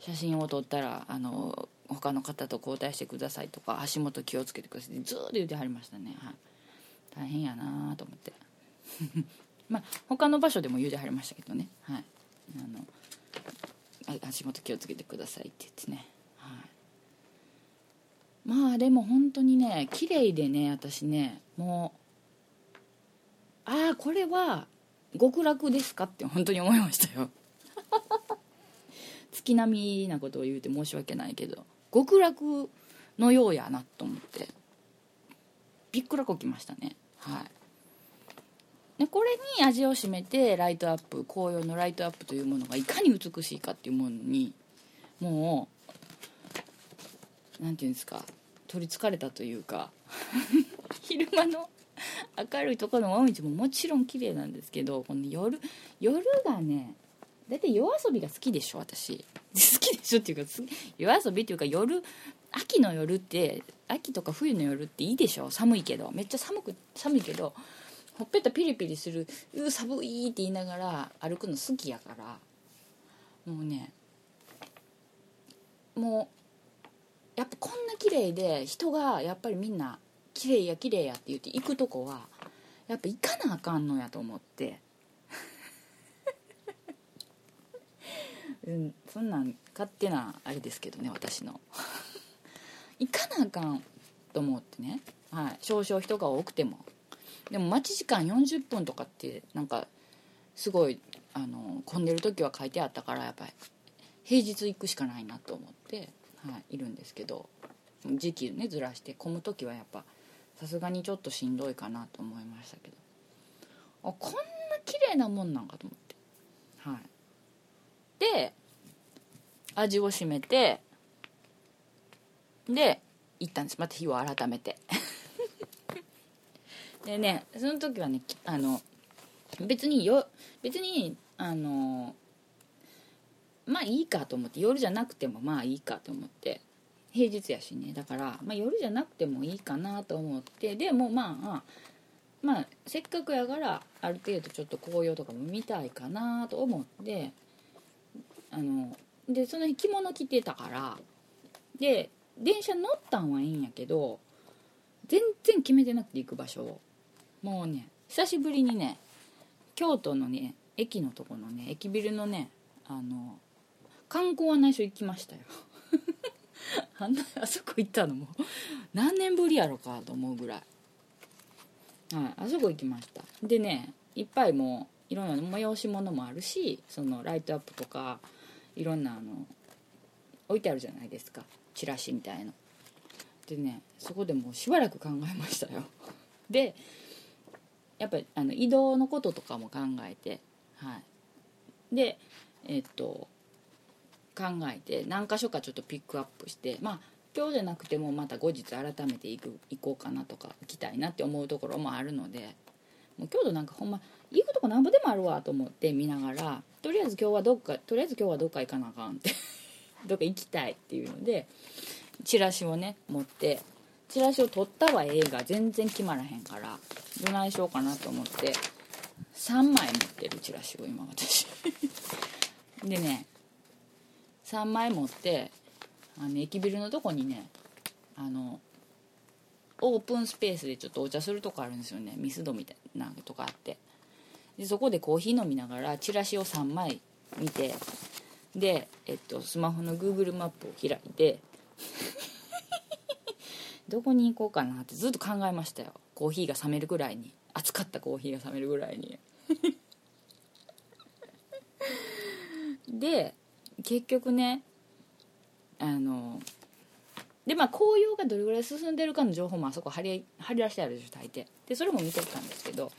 写真を撮ったらあの他の方と交代してくださいとか足元気をつけてくださいってずっと言ってはりましたね、はい、大変やなと思って。まあ他の場所でも言うてはりましたけどね。はい。あの足元気をつけてくださいって言ってね。まあでも本当にね綺麗でね私ねもうああこれは極楽ですかって本当に思いましたよ。月並みなことを言うて申し訳ないけど極楽のようやなと思ってびっくらこきましたね。はい。でこれに味を占めてライトアップ紅葉のライトアップというものがいかに美しいかっていうものにもう何て言うんですか取りつかれたというか 昼間の明るいところの紅葉ももちろん綺麗なんですけどこの夜夜がね大体夜遊びが好きでしょ私。好きでしょっていうか夜遊びっていうか夜秋の夜って秋とか冬の夜っていいでしょ寒いけど。めっちゃ寒く寒いけどほっぺたピリピリする「うー寒い」って言いながら歩くの好きやから。もうねもうやっぱこんな綺麗で人がやっぱりみんな綺麗や綺麗やって言って行くとこはやっぱ行かなあかんのやと思って。うんそんなん勝手なあれですけどね私の。行かなあかんと思ってね、はい、少々人が多くても。でも待ち時間40分とかってなんかすごいあの混んでる時は書いてあったからやっぱり平日行くしかないなと思って、はい、いるんですけど時期ねずらして混む時はやっぱさすがにちょっとしんどいかなと思いましたけど。あこんな綺麗なもんなんかと思って。はい。で味を占めてで行ったんです。また日を改めて。でねその時はねあの別によ別にあのまあいいかと思って夜じゃなくてもまあいいかと思って平日やしね。だから、まあ、夜じゃなくてもいいかなと思ってでもまあまあせっかくやからある程度ちょっと紅葉とかも見たいかなと思ってあのでその日着物着てたからで電車乗ったんはいいんやけど全然決めてなくて行く場所を。もうね久しぶりにね京都のね駅のとこのね駅ビルのねあの観光案内所行きましたよ。あんなあそこ行ったのも。何年ぶりやろかと思うぐらい、はい、あそこ行きました。でねいっぱいもういろんな催し物もあるしそのライトアップとかいろんなあの置いてあるじゃないですか。チラシみたいの。でねそこでもうしばらく考えましたよ。でやっぱりあの移動のこととかも考えてはい。でえっと考えて何箇所かちょっとピックアップしてまあ今日じゃなくてもまた後日改めて行く行こうかなとか行きたいなって思うところもあるのでもう京都なんかほんま行くとこなんぼでもあるわと思って見ながらとりあえず今日はどっかとりあえず今日はどっか行かなあかんって どっか行きたいっていうのでチラシをね持ってチラシを取ったは映画全然決まらへんからどないしようかなと思って3枚持ってるチラシを今私。でね3枚持ってあの駅ビルのとこにねあのオープンスペースでちょっとお茶するとこあるんですよね。ミスドみたいなとかあって。でそこでコーヒー飲みながらチラシを3枚見てで、えっと、スマホの Google マップを開いて どこに行こうかなってずっと考えましたよ。コーヒーが冷めるぐらいに。熱かったコーヒーが冷めるぐらいに。で結局ねあのでまあ紅葉がどれぐらい進んでるかの情報もあそこ貼り貼り出してあるでしょ大抵。でそれも見てたんですけど。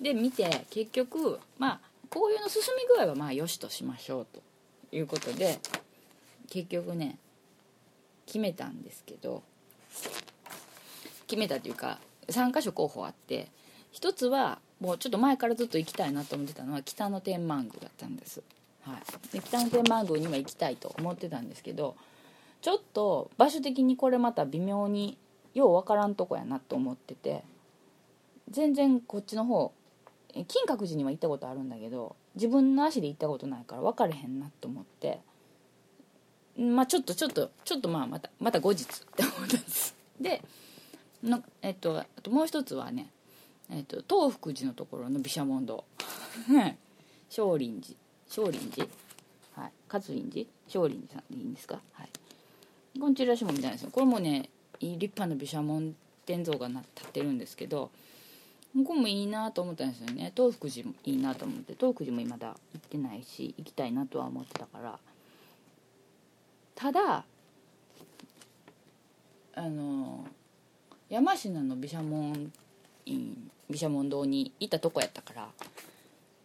で見て結局まあ紅葉の進み具合はまあよしとしましょうと。いうことで結局ね決めたんですけど。決めたというか3箇所候補あって。一つはもうちょっと前からずっと行きたいなと思ってたのは北野天満宮だったんです。はい、で北野天満宮には行きたいと思ってたんですけどちょっと場所的にこれまた微妙にようわからんとこやなと思ってて全然こっちの方金閣寺には行ったことあるんだけど自分の足で行ったことないから分かれへんなと思ってまあちょっとちょっとちょっとまあまたまた後日って思ったんです。でのえっとあともう一つはねえっと東福寺のところの毘沙門堂。少林寺。少林寺。はい。勝林寺？少林寺さんでいいんですか？はい。このチラシもみたいですよ。これもね立派な毘沙門天像が立ってるんですけどここもいいなと思ったんですよね。東福寺もいいなと思って。東福寺もまだ行ってないし行きたいなとは思ってたから。ただあの山科の毘沙門院毘沙門堂に行ったとこやったから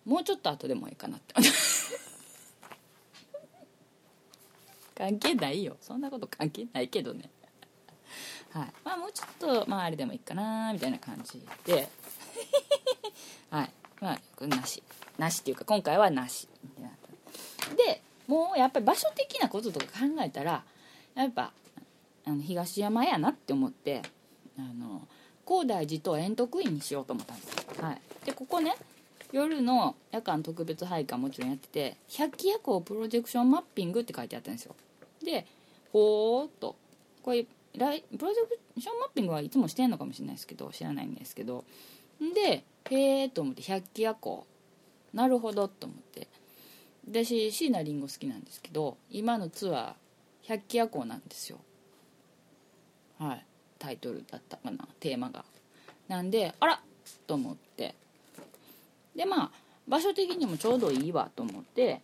もうちょっと後でもいいかなって。関係ないよ。そんなこと関係ないけどね。はい。まあもうちょっとまああれでもいいかなみたいな感じで。はい。まあなし。なしっていうか今回はなし。でもうやっぱり場所的なこととか考えたらやっぱあの東山やなって思ってあの高大寺と円徳院にしようと思ったんですはい、でここね夜の夜間特別拝観もちろんやってて「百鬼夜行プロジェクションマッピング」って書いてあったんですよ。でほーっと。これプロジェクションマッピングはいつもしてんのかもしれないですけど知らないんですけど。でへえと思って百鬼夜行。なるほどと思って。私椎名林檎好きなんですけど今のツアー百鬼夜行なんですよ。はい。タイトルだったかな。テーマが。なんであらと思って。でまあ場所的にもちょうどいいわと思って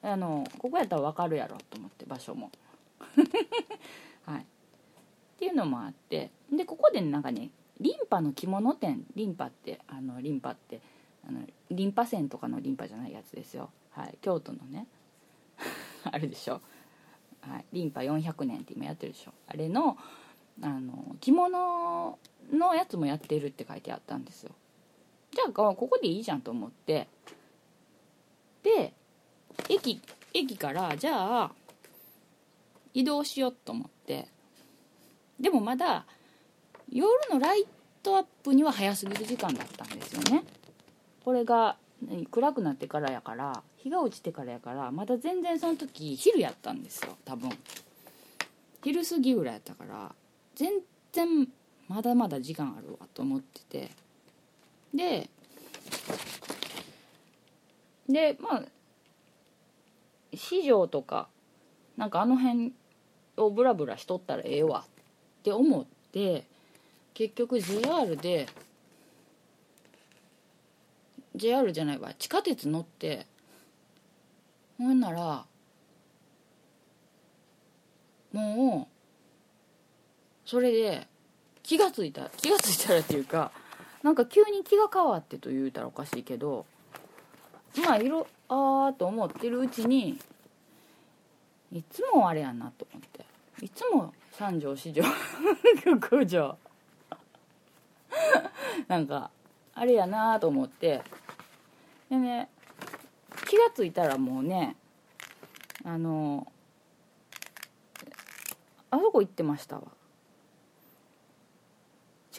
あのここやったら分かるやろと思って場所も。はい。っていうのもあってでここでなんかねリンパの着物店リンパってあのリンパってあのリンパ線とかのリンパじゃないやつですよ。はい。京都のね あるでしょ、はい、リンパ400年って今やってるでしょ。あれのあの着物のやつもやってるって書いてあったんですよ。じゃあここでいいじゃんと思って。で駅駅からじゃあ移動しようと思って。でもまだ夜のライトアップには早すぎる時間だったんですよね。これが暗くなってからやから日が落ちてからやからまだ全然その時昼やったんですよ多分。昼過ぎぐらいやったから全然まだまだ時間あるわと思ってて。ででまあ市場とかなんかあの辺をブラブラしとったらええわって思って結局 JR で JR じゃないわ地下鉄乗ってほんならもうそれで気が付いた気が付いたらっていうかなんか急に気が変わってと言うたらおかしいけどまあいろああと思ってるうちにいつもあれやなと思って。いつも三条四条 六条。なんかあれやなと思って。でね気が付いたらもうねあのあそこ行ってましたわ。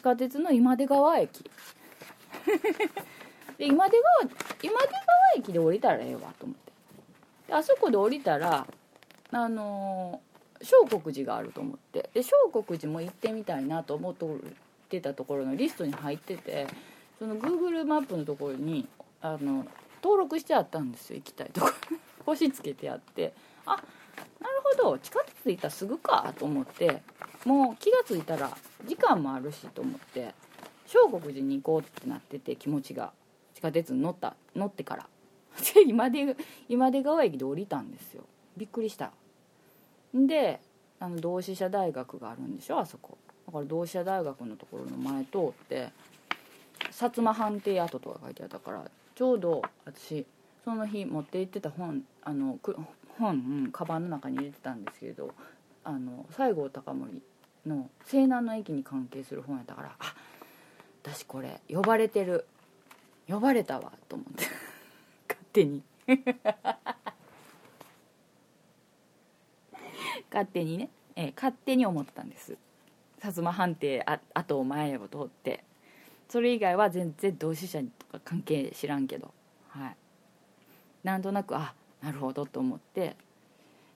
地下鉄の今出川駅。で今出川今出川駅で降りたらええわと思って。であそこで降りたらあの小国寺があると思って。で小国寺も行ってみたいなと思ってたところのリストに入っててその Google マップのところにあの登録してあったんですよ行きたいとこ 星つけてあって。あなるほど。地下鉄行ったらすぐかと思ってもう気が付いたら時間もあるしと思って小国寺に行こうってなってて気持ちが地下鉄に乗った乗ってから。で今出今出川駅で降りたんですよ。びっくりした。であの同志社大学があるんでしょあそこ。だから同志社大学のところの前通って薩摩藩邸跡とか書いてあったからちょうど私その日持って行ってた本あの本、うん、カバンの中に入れてたんですけどあの西郷隆盛の西南の駅に関係する本やったからあ私これ呼ばれてる。呼ばれたわと思って。勝手に。勝手にね、えー、勝手に思ってたんです。薩摩藩邸あ後を前を通って。それ以外は全然同志社とか関係知らんけど。はい。なんとなくあなるほどと思って。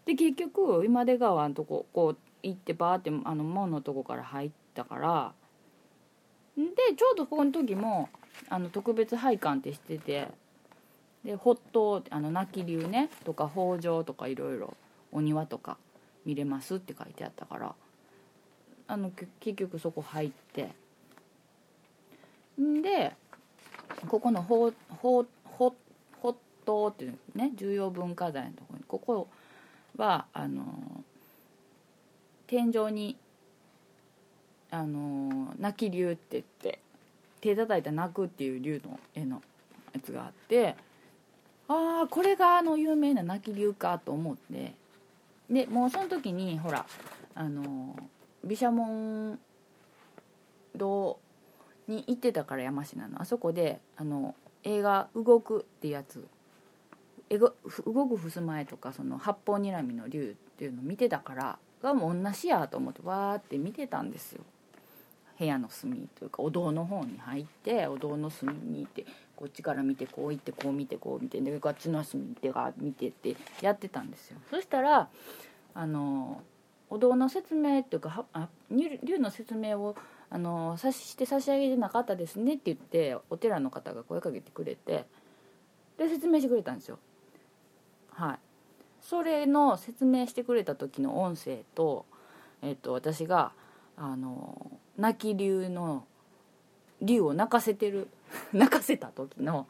で結局今出川のとここう行ってバーってあの門のとこから入ったからでちょうどこの時もあの特別拝観ってしててでほっとあの泣き流ねとか北条とかいろいろお庭とか見れますって書いてあったからあの結局そこ入ってんでここの法法法法塔っていうね重要文化財のところにここはあの天井にあの泣き竜って言って手叩いた泣くっていう竜の絵のやつがあってああこれがあの有名な泣き竜かと思ってでもうその時にほらあの毘沙門堂に行ってたから山科の。あそこであの映画「動く」ってやつえご動く襖絵とかその八方睨みの竜っていうのを見てたからがもう同じやと思ってわーって見てたんですよ。部屋の隅というかお堂の方に入ってお堂の隅にいてこっちから見てこう行ってこう見てこう見てでこっちの隅見てが見てってやってたんですよ。そしたらあのお堂の説明っていうかはあ竜の説明をあのさして差し上げてなかったですねって言ってお寺の方が声かけてくれてで説明してくれたんですよ。はい。それの説明してくれた時の音声と,、えっと私があの泣き竜の竜を泣かせてる 泣かせた時の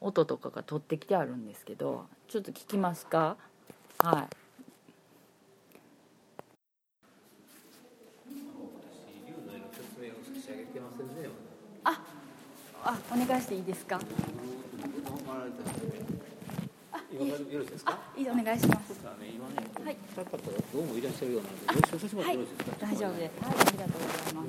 音とかが取ってきてあるんですけどちょっと聞きますか？はい。ああお願いしていいですか？今よろしいですか？あいいお願いしますね今ね、はい。どうもいらっしゃるようなので、ご一緒させてもらってよろしいですか？大丈夫です。はいありがとうございます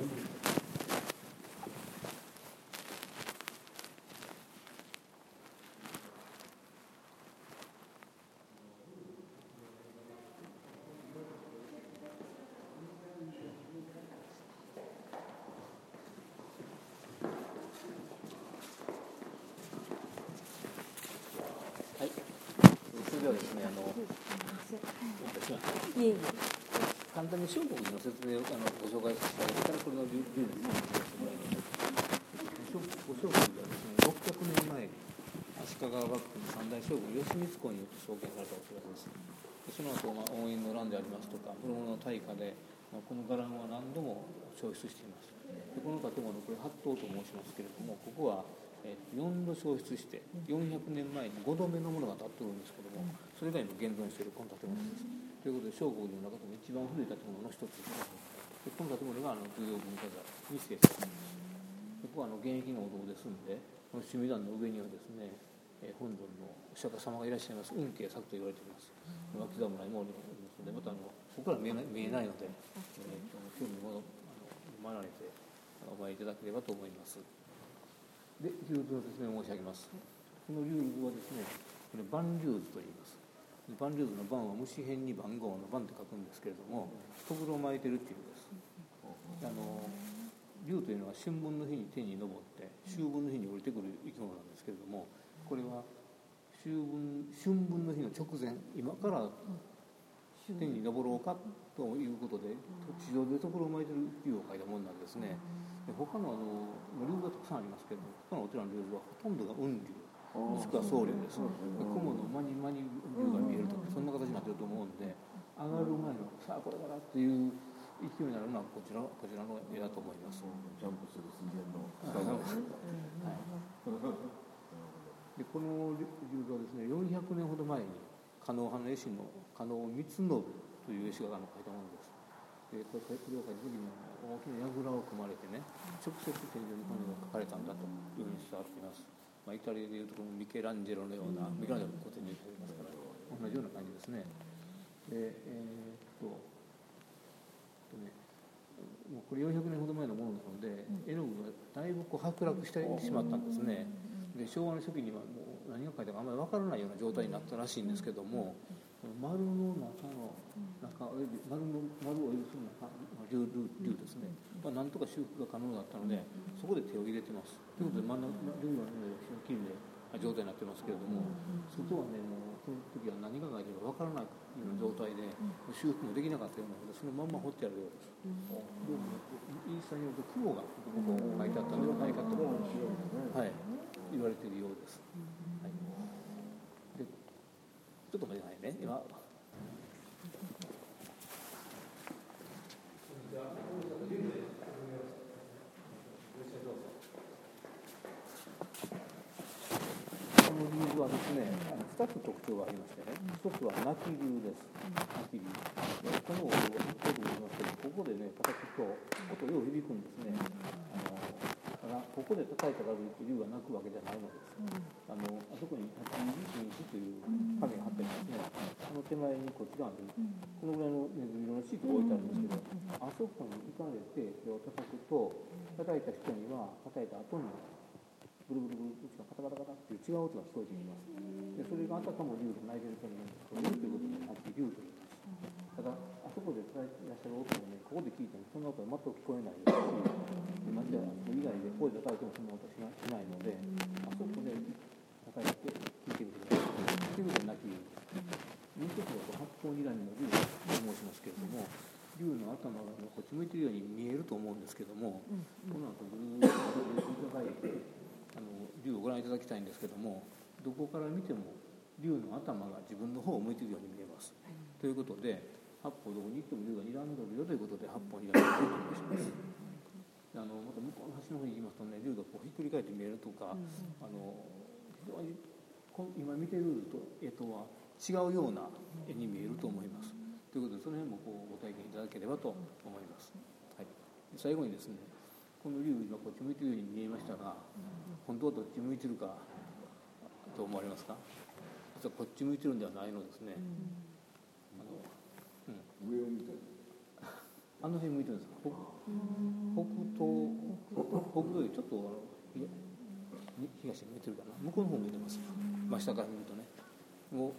はい。それではですね、あの、私はいえいえ簡単に小国の説明をあのご紹介させてあげてからこれの理由についてもらいます。小小国はですね、600年前に足利幕府の三代将軍義満公によって創建されたお寺です。その後、まあ、応援の乱でありますとか、室の大火で、まあ、この伽藍は何度も消失しています。でこの建物、これ八塔と申しますけれども、ここはえー4度消失して400年前に5度目のものが建ってるんですけどもそれ以外にも現存しているこの建物ですということで小国の中でも一番古い建物の一つでこの建物があの重要文化財に指定されていますここはあの現役のお堂ですんでこの趣味団の上にはですねえー本尊のお釈迦様がいらっしゃいます運慶作と言われています脇侍もおりますのでまたあのここから見えない見えないので、えーと興味をあの学られてお参りいただければと思いますで、竜図の説明を申し上げます。この竜図はですね、これ万竜図と言います。万竜図の万は虫編に番号の番って書くんですけれども、とぐろを巻いてるっていうです。あの竜というのは春分の日に天に昇って、秋分の日に降りてくる生き物なんですけれども、これは秋分春分の日の直前、今から天に昇ろうかということで、地上でところを巻いてる竜を描いたものなんですね。で他のあの竜がたくさんありますけど他のお寺の竜はほとんどが雲竜もしくは僧侶ですで雲の間に間に竜が見えるとかそんな形になってると思うんで上がる前のさあこれからっていう勢いになるのはこちらこちらの絵だと思います、ジャンプする寸前のでこの竜がですね400年ほど前に狩野派の絵師の狩野光信という絵師が描いたものです。でこれこれを描いた時に大きな櫓を組まれてね直接天井にこの絵が描かれたんだというふうに伝わっています、まあ、イタリアでいうとこのミケランジェロのような、ミケランジェロの古典に出てますから同じような感じですね。でえーっとえっとねもうこれ400年ほど前のものなので、絵の具がだいぶこう剥落してしまったんですね、で昭和の初期にはもう何が書いたかあんまり分からないような状態になったらしいんですけども、丸の中の中および丸の丸およびその中竜竜竜ですね、まあ、なんとか修復が可能だったのでそこで手を入れてます。ということで真ん。中竜の上が非常に綺麗な状態になってますけれども外はねもうこの時は何が書いてるか分からないような状態で修復もできなかったようなのでそのまんま掘ってあるようですどうもイースタによると雲がここ書いてあったんではないかと、はい、言われているようです、はい、でちょっと待ってくださいね今この理由はですね、二つ特徴がありましてね、一つは泣き流です、泣き流。この音を、ちょっ言いますけど、ここでね、叩くと、音よう響くんですね。あのからここで叩いたからといって竜が鳴くわけじゃないのですあのあそこに立ち入り禁止という紙が貼ってありますね。その手前にこっち側にこのぐらいのネズミ色のシートが置いてあるんですけどあそこに行かれて手を叩くと叩いた人には叩いた後にブルブルブルブルカタカタカタっていう違う音が聞こえてきます。でそれがあたかも竜が鳴いてると思うんですけど竜ということではっきり竜と言います。ただあそこでいらっしゃる音をねここで聞いてもそんな音は全く聞こえないですしまして以外で声で叩いてもそんな音しなしないのであそこで叩いて聞いてみてくださいということで鳴き竜もう一つは八方睨みの竜と申しますけれども竜の頭がこっち向いてるように見えると思うんですけども、この後ぐーっと見ていただいてあの竜をご覧いただきたいんですけどもどこから見ても竜の頭が自分の方を向いているように見えます。ということで八方どこに行っても竜が睨んでるよということで八方睨みの竜と申します。あのまた向こうの端の方に行きますとね竜がこうひっくり返って見えるとか、あの非常に今見てると絵とは違うような絵に見えると思います。ということでその辺もこうご体験いただければと思います。はい、最後にですねこの竜今こっち向いてるように見えましたが本当はどっち向いてるかと思われますか？実はこっち向いてるんではないのですね。あのうん上を見た。りあの辺向いてるんですか？北北東北東よりちょっと東に向いてるかな？向こうの方向いてます真下から見るとね。もう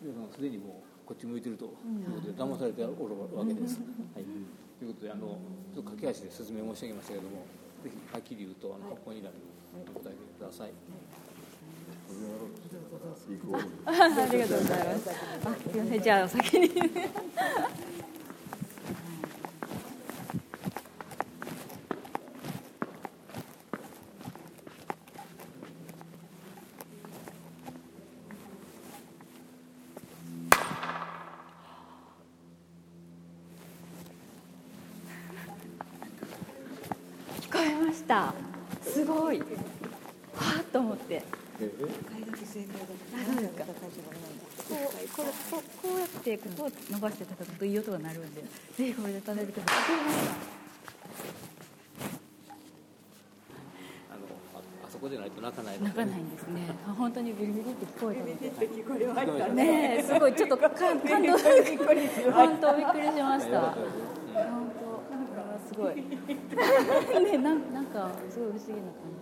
皆さんすでにもうこっち向いてるということで騙されておるわけです、はい、ということであのちょっと駆け足で説明申し上げましたけれどもぜひはっきり言うとあの八方にらみにお答えくださいありがとうございます。あ、すみません。じゃあお先に。聞こえました。すごい。はあと思って。ええあそうですか。こうこれこう伸ばして叩くといい音が鳴るんで、ぜひこれで叩いてください。あのああそこでないと泣かないので泣かないんですね。あ本当にビリビリって聞こえたので。聞こえましたねえ、すごいちょっとか感動びっくりしま本当びっくりしました。本当あすごい。ねなんなんかすごい不思議な感じ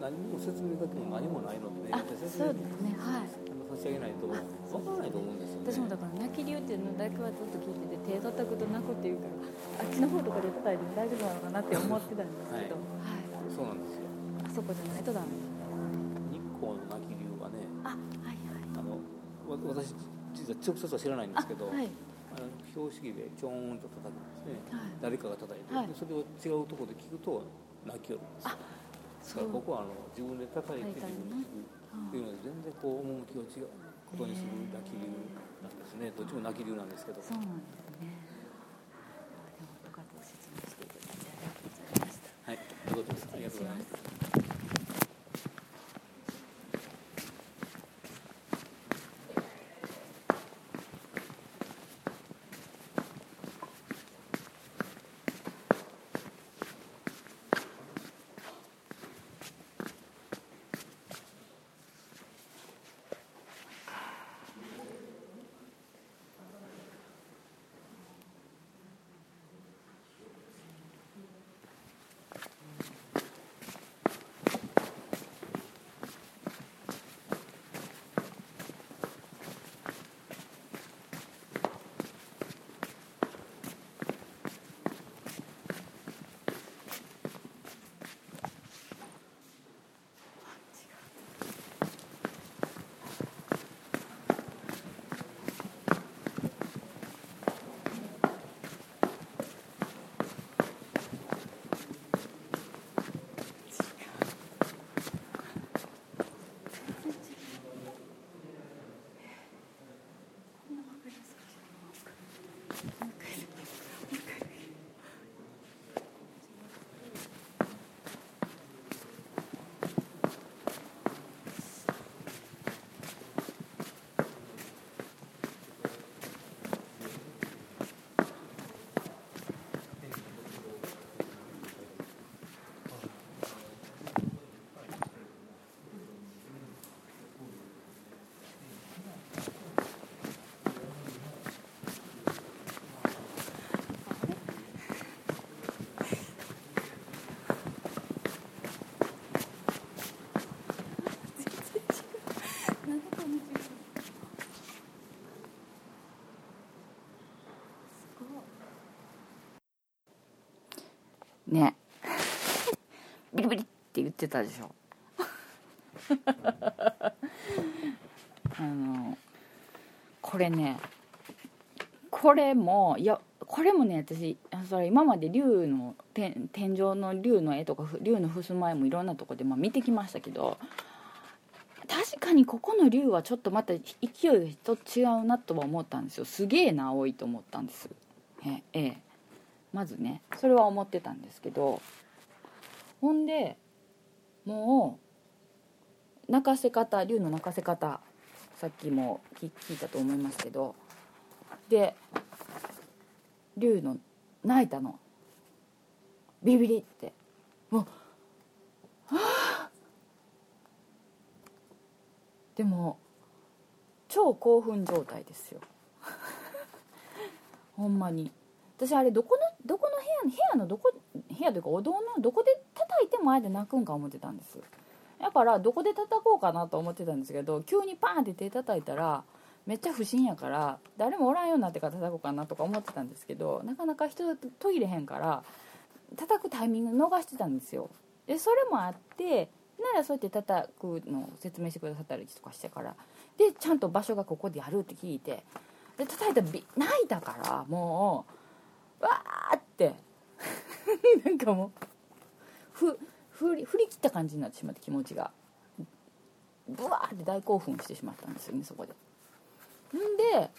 何も説明だけも何もないのでねあ、説明そうですね。はい。差し上げないとわからないと思うんですよね。私もだから泣き流っていうのだけはずっと聞いてて手叩くと泣くっていうからあっちの方とかで叩いても大丈夫なのかなって思ってたんですけど、はい。そうなんですよ。あそこじゃないとダメ。日光の泣き流はねあはいはい。あのわ私実は直接は知らないんですけどあはい。あの標識でちょーんと叩くんですね、はい。誰かが叩いて、はい。でそれを違うところで聞くと泣きよるんですよだからここはあの自分で叩いて自分で聞くっていうので全然こう趣を違うことにする泣き流なんですねどっちも泣き流なんですけどそうなんですねでもよかった説明していただいてありがとうございましたはいということですありがとうございますビリビリって言ってたでしょ。あのこれねこれもいやこれもね私あそれ今まで竜の天天井の竜の絵とかふ竜の襖絵もいろんなとこでまあ見てきましたけど確かにここの竜はちょっとまた勢いがと違うなとは思ったんですよ。すげえな青いと思ったんです。ええ。まずねそれは思ってたんですけどほんでもう泣かせ方竜の泣かせ方さっきも聞聞いたと思いますけどで竜の泣いたの。ビビリって。もうはあでも超興奮状態ですよ。ほんまに。私あれどこのどこの部屋の部屋のどこ部屋というかお堂のどこで叩いてもあえて泣くんか思ってたんですだからどこで叩こうかなと思ってたんですけど急にパーンって手叩いたらめっちゃ不審やから誰もおらんようになってから叩こうかなとか思ってたんですけどなかなか人途切れへんから叩くタイミング逃してたんですよ。でそれもあってならそうやって叩くのを説明してくださったりとかしてからでちゃんと場所がここでやるって聞いてで叩いたら泣いたからもうわーって。なんかもうふ振り振り切った感じになってしまって気持ちが。ブワーって大興奮してしまったんですよねそこで。んで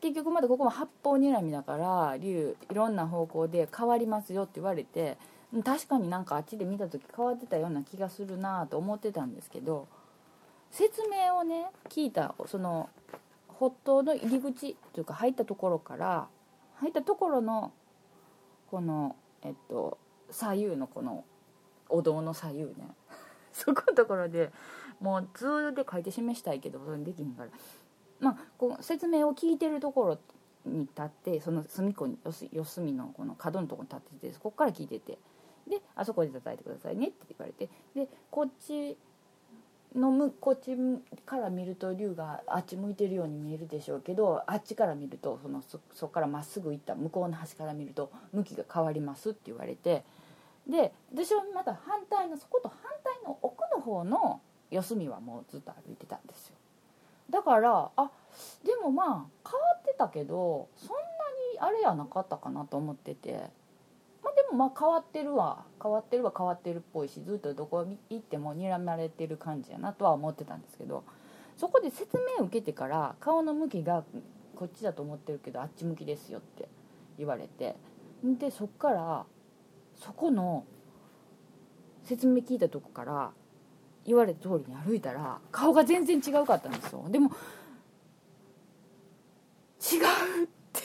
結局まだここも八方睨みだから竜いろんな方向で変わりますよって言われて確かになんかあっちで見た時変わってたような気がするなと思ってたんですけど説明をね聞いたその発頭の入り口というか入ったところから入ったところのこのえっと左右のこのお堂の左右ね。そこのところでもう図で書いて示したいけどそれできひんから。まあこう説明を聞いてるところに立ってその隅っこに四隅のこの角のところに立っててそこから聞いてて。で「あそこで叩いてくださいね」って言われて。でこっちのむこっちから見ると竜があっち向いてるように見えるでしょうけどあっちから見るとそのそこからまっすぐ行った向こうの端から見ると向きが変わりますって言われて。で私はまた反対のそこと反対の奥の方の四隅はもうずっと歩いてたんですよ。だからあでもまあ変わってたけどそんなにあれやなかったかなと思ってて。まあでもまあ変わってるわ。変わってるは変わってるっぽいしずっとどこ行っても睨まれてる感じやなとは思ってたんですけどそこで説明を受けてから顔の向きがこっちだと思ってるけどあっち向きですよって言われて。でそっからそこの説明聞いたとこから言われた通りに歩いたら顔が全然違うかったんですよ。でも違うって。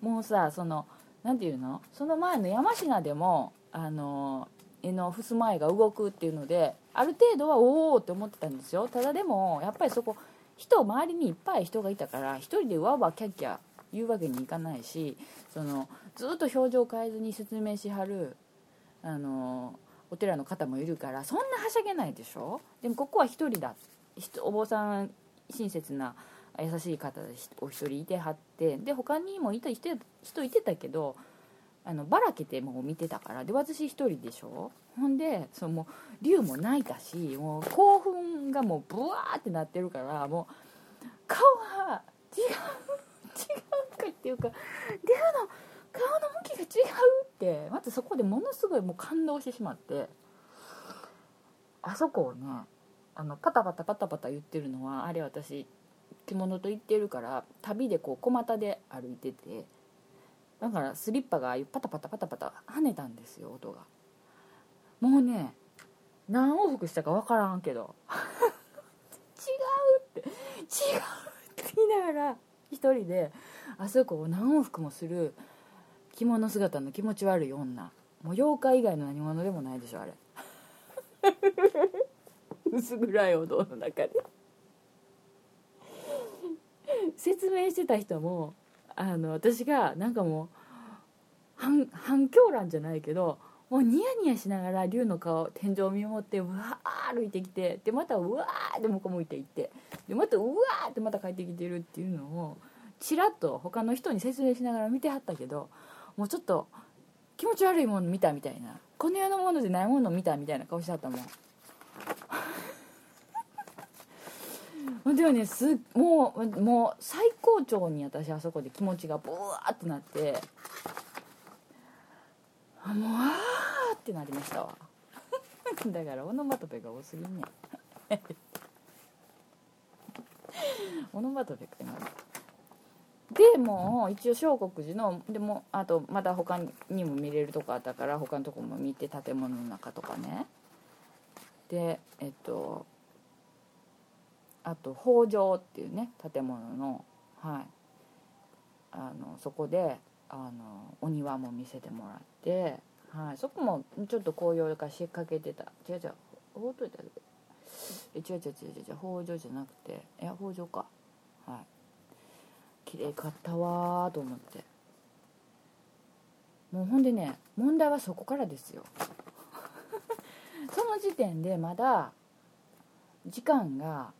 もうさそのなんていうの？その前の山科でもあの絵の襖絵が動くっていうのである程度はおおって思ってたんですよ。ただでもやっぱりそこ人周りにいっぱい人がいたから一人でわわキャッキャ言うわけにいかないしそのずっと表情変えずに説明しはるあのお寺の方もいるからそんなはしゃげないでしょ。でもここは一人だ。お坊さん親切な優しい方お一人いてはってで他にもいた人いてたけどあのばらけてもう見てたからで私一人でしょ。ほんでそのもう竜も泣いたしもう興奮がもうブワーってなってるからもう顔が違う。っていうか竜の顔の向きが違うってまずそこでものすごいもう感動してしまってあそこをねあのパタパタパタパタ言ってるのはあれ私着物と言ってるから旅でこう小股で歩いててだからスリッパがああいうパタパタパタパタ跳ねたんですよ音が。もうね何往復したか分からんけど。違うって違うって言いながら一人であそこを何往復もする着物姿の気持ち悪い女。もう妖怪以外の何者でもないでしょあれ。薄暗いお堂の中で。説明してた人もあの私がなんかもう反反響欄じゃないけどもうニヤニヤしながら竜の顔天井を見守ってうわー歩いてきてでまたうわーって向こう向いていってでまたうわーってまた帰ってきてるっていうのをちらっと他の人に説明しながら見てはったけどもうちょっと気持ち悪いもの見たみたいなこの世のものでないもの見たみたいな顔してはったもん。でもねすもうもう最高潮に私あそこで気持ちがブワーってなってあもうあーってなりましたわ。だからオノマトペが多すぎんねん。オノマトペってなるでもう一応小国寺のでもあとまた他にも見れるとこあったから他のとこも見て建物の中とかね。でえっとあと北条っていうね建物のはい。あのそこであのお庭も見せてもらって、はい、そこもちょっと紅葉が仕掛けてた。違う違うほうといた違う違う違う違う北条じゃなくて。いや北条か。はい。綺麗かったわと思って。もうほんでね問題はそこからですよ。その時点でまだ時間が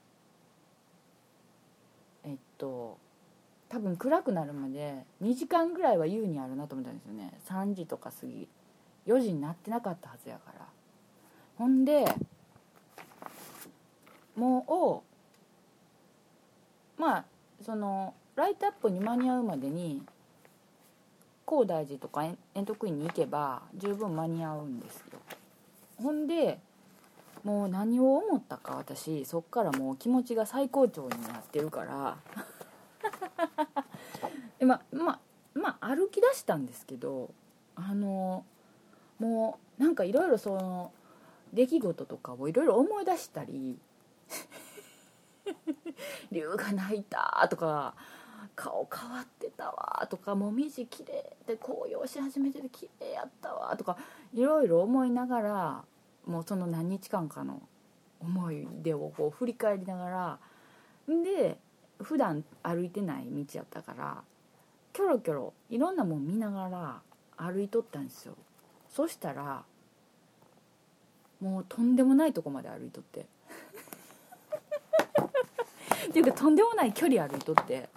えっと多分暗くなるまで2時間ぐらいは優にあるなと思ったんですよね。3時とか過ぎ。4時になってなかったはずやから。ほんでもうまあそのライトアップに間に合うまでに高大寺とか円徳院に行けば十分間に合うんですよ。ほんでもう何を思ったか私そっからもう気持ちが最高潮になってるから。まままあ歩き出したんですけどあのもうなんかいろいろその出来事とかをいろいろ思い出したり 龍が泣いたとか顔変わってたわとかもみじ綺麗で紅葉し始めてて綺麗やったわとかいろいろ思いながらもうその何日間かの思い出をこう振り返りながらで普段歩いてない道やったからキョロキョロいろんなもん見ながら歩いとったんですよ。そしたらもうとんでもないとこまで歩いとって。っていうかとんでもない距離歩いとって。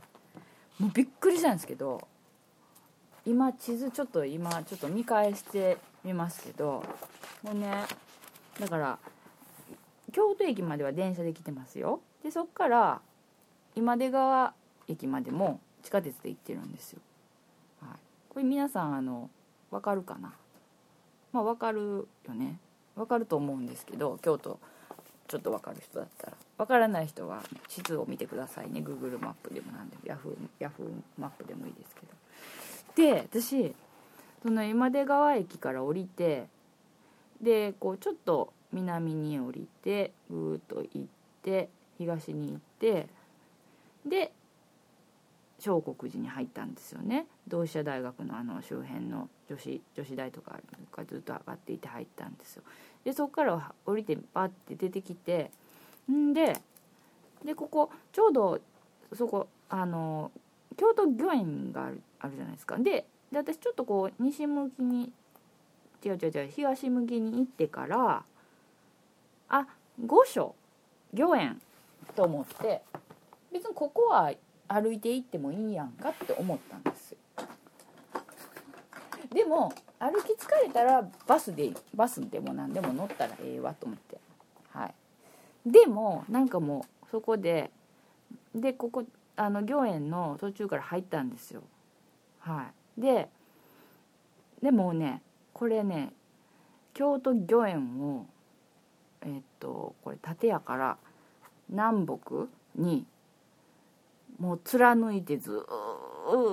もうびっくりしたんですけど今地図ちょっと今ちょっと見返してみますけどもうねだから京都駅までは電車で来てますよ。でそっから今出川駅までも地下鉄で行ってるんですよ、はい、これ皆さんあの分かるかな？まあ分かるよね。分かると思うんですけど京都ちょっと分かる人だったら。分からない人は地図を見てくださいね。Google マップでも何でも。Yahoo, Yahoo マップでもいいですけど。で私その今出川駅から降りてでこうちょっと南に降りてぐーっと行って東に行ってで小国寺に入ったんですよね。同志社大学のあの周辺の女子女子大とかがずっと上がっていて入ったんですよ。でそこから降りてバッて出てきてんででここちょうどそこあの京都御苑があるあるじゃないですか。でで私ちょっとこう西向きに違う違う違う東向きに行ってからあ御所御苑と思って別にここは歩いて行ってもいいやんかって思ったんです。よでも歩き疲れたらバスでバスでも何でも乗ったらええわと思って。はい。でもなんかもうそこででここあの御苑の途中から入ったんですよ。はい。ででもねこれね京都御苑をえっとこれ立屋から南北にもう貫いてずーっ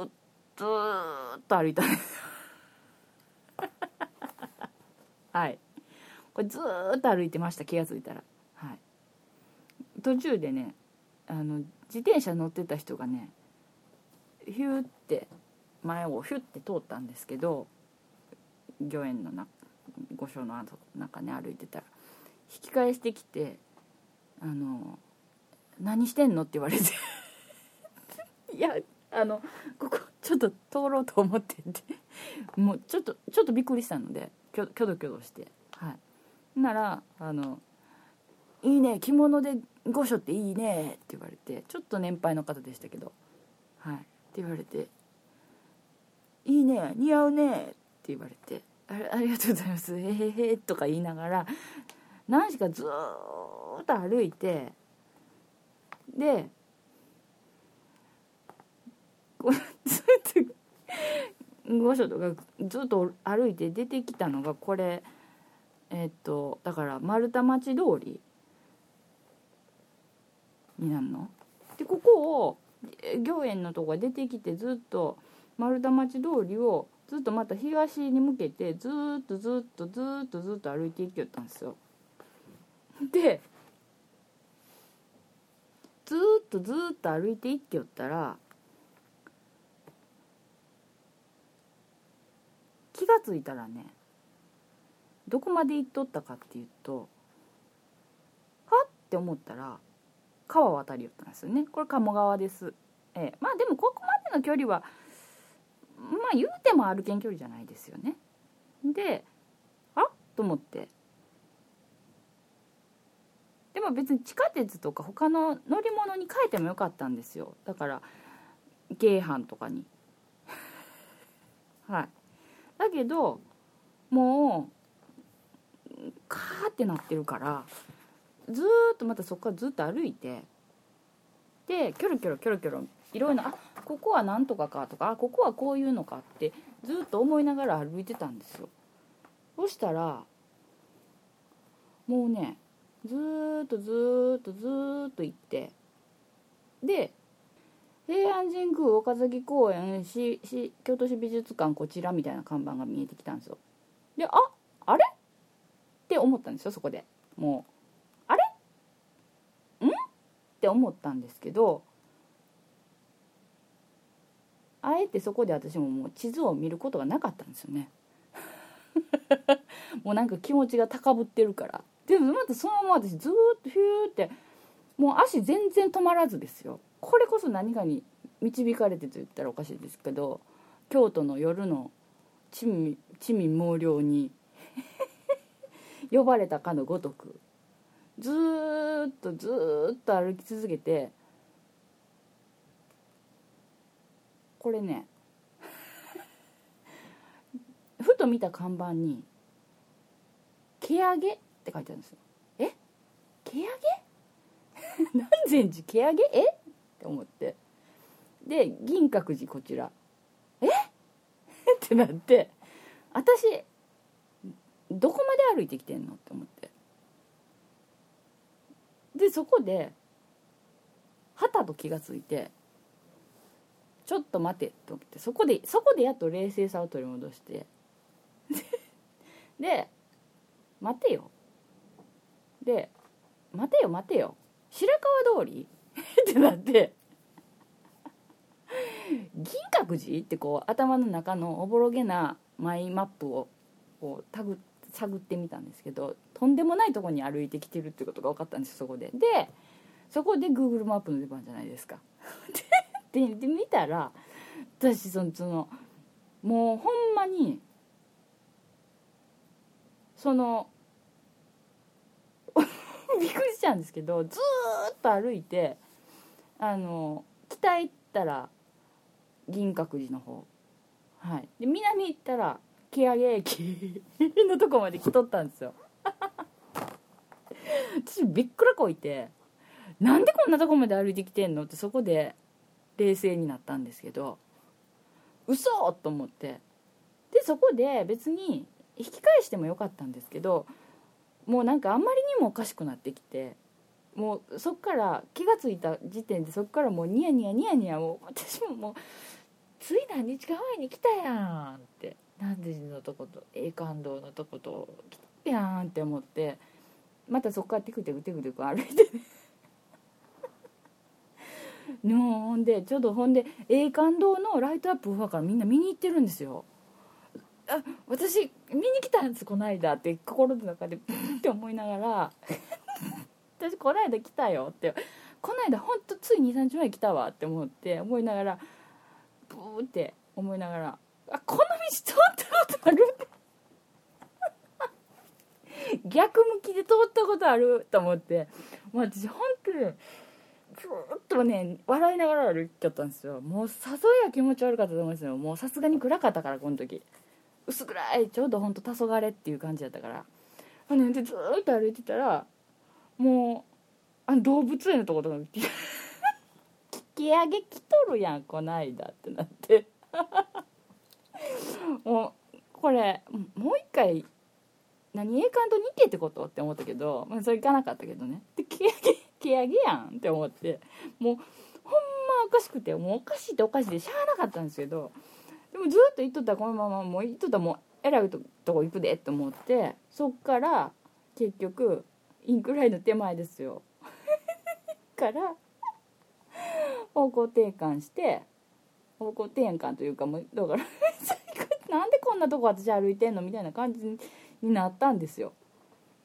とずーっと歩いたんですはい。これずーっと歩いてました気が付いたら。はい。途中でねあの自転車乗ってた人がねヒューって前をヒュッて通ったんですけど御苑のな御所の中ね歩いてたら引き返してきて「あの何してんの?」って言われて。やあのここちょっと通ろうと思ってて。もうちょっとちょっとびっくりしたのできょきょどきょどして。はい。ならあの「いいね着物で御所っていいね」って言われてちょっと年配の方でしたけど。はい。って言われて「いいね似合うね」って言われて「あありがとうございます。へへへ」とか言いながら何しかずっと歩いてでずっと御所とかずっと歩いて出てきたのがこれ。えっとだから丸太町通りになるの？でここを行園のとこが出てきてずっと丸太町通りをずっとまた東に向けてずっとずっとずっとずっと歩いていきよったんですよ。でずっとずっと歩いていってよったら気がついたらねどこまで行っとったかっていうとはって思ったら川渡りよったんですよね。これ鴨川です。ええ。まあでもここまでの距離はまあ言うても歩けん距離じゃないですよね。であっと思って。でも別に地下鉄とか他の乗り物に変えてもよかったんですよ。だから京阪とかに。はい。だけどもうカーってなってるからずっとまたそこからずっと歩いてでキョロキョロキョロキョロいろいろなあここはなんとかかとかあここはこういうのかってずっと思いながら歩いてたんですよ。そしたらもうねずっとずっとずっと行ってで平安神宮岡崎公園しし京都市美術館こちらみたいな看板が見えてきたんですよ。でああれ？って思ったんですよそこで。もうあれ？ん？って思ったんですけどあえてそこで私ももう地図を見ることがなかったんですよね。もうなんか気持ちが高ぶってるから。でもまたそのまま私ずーっとヒューってもう足全然止まらずですよ。これこそ何かに導かれてと言ったらおかしいですけど京都の夜の地味地味猛量に 呼ばれたかのごとくずーっとずーっと歩き続けてこれね ふと見た看板に「毛上げ」って書いてあるんですよ。え？毛上げ？南禅寺毛上げ？え？って思って。で銀閣寺こちら。え？ってなって。私どこまで歩いてきてんの？って思って。でそこではたと気がついてちょっと待てと思って。そこでそこでやっと冷静さを取り戻して。で待てよ。で待てよ待てよ。白川通りってなって。銀閣寺ってこう頭の中のおぼろげなマイマップをこうタグ探ってみたんですけどとんでもないとこに歩いてきてるってことが分かったんですそこで。でそこで Google マップの出番じゃないですか。ででで見たら私そのそのもうほんまにその びっくりしたんですけどずっと歩いてあの北行ったら銀閣寺の方。はい。で南行ったら毛上駅のとこまで来とったんですよ。私びっくらこいてなんでこんなとこまで歩いてきてんの？ってそこで冷静になったんですけど嘘と思って。でそこで別に引き返してもよかったんですけどもうなんかあんまりにもおかしくなってきてもうそっから気が付いた時点でそっからもうニヤニヤニヤニヤもう私ももうつい何日か前に来たやんって南禅寺のとこと栄冠堂のとこと来たやんって思ってまたそっからテクテクテクテク歩いてねほんで。ちょうどほんで永観堂のライトアップファーからみんな見に行ってるんですよあ私見に来たんですこの間って心の中でプンって思いながら私この間来たよってこの間ほんとつい2、3日前来たわって思って思いながらブーって思いながらあこの道通ったことある？逆向きで通ったことある？と思って。もう私本当にずーっとね笑いながら歩いちゃったんですよ。もうさぞや気持ち悪かったと思うんですよ。もうさすがに暗かったからこの時。薄暗いちょうどほんと黄昏っていう感じだったから。ほんでずっと歩いてたらもうあの動物園のとことかに引 き上げ来とるやんこないだってなって。もうこれもう一回何栄冠と似てってことって思ったけど、まあ、それいかなかったけどね。で毛上げ毛上げやんって思って。もうほんまおかしくてもうおかしいっておかしいでしゃあなかったんですけど。でもずっと言っとったらこのままもう言っとったらもうえらいととこ行くでと思って。そっから結局インクライの手前ですよ。から方向転換して方向転換というかもうだから なんでこんなとこ私歩いてんのみたいな感じになったんですよ。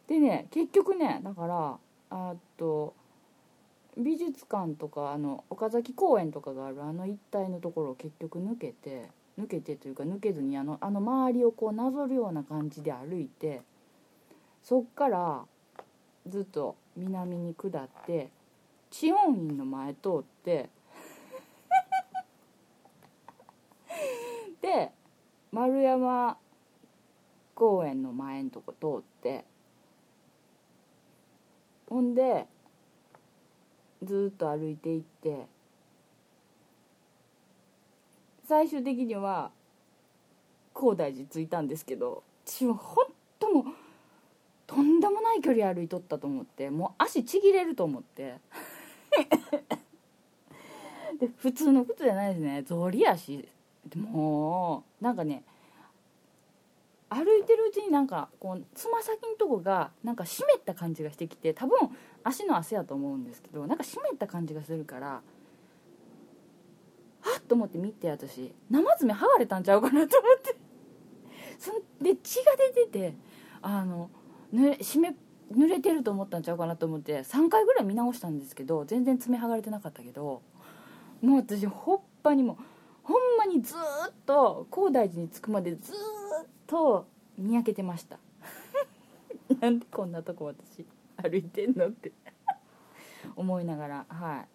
でね結局ねだからあと美術館とかあの岡崎公園とかがあるあの一帯のところを結局抜けて抜けてというか抜けずにあのあの周りをこうなぞるような感じで歩いてそっからずっと南に下って知恩院の前通ってで丸山公園の前のとこ通ってほんでずっと歩いていって最終的には高大寺着いたんですけど私は本当もとんでもない距離歩いとったと思ってもう足ちぎれると思って。で普通の靴じゃないですね。草履足もうなんかね歩いてるうちになんかこうつま先のとこがなんか湿った感じがしてきて多分足の汗やと思うんですけどなんか湿った感じがするからはっと思って見て私生爪剥がれたんちゃうかなと思って。そんで血が出ててあのぬれ湿濡れてると思ったんちゃうかなと思って3回ぐらい見直したんですけど全然爪剥がれてなかったけどもう私ほっぱにもほんまにずっと高大寺に着くまでずっとにやけてました。なんでこんなとこ私歩いてんのって。思いながらは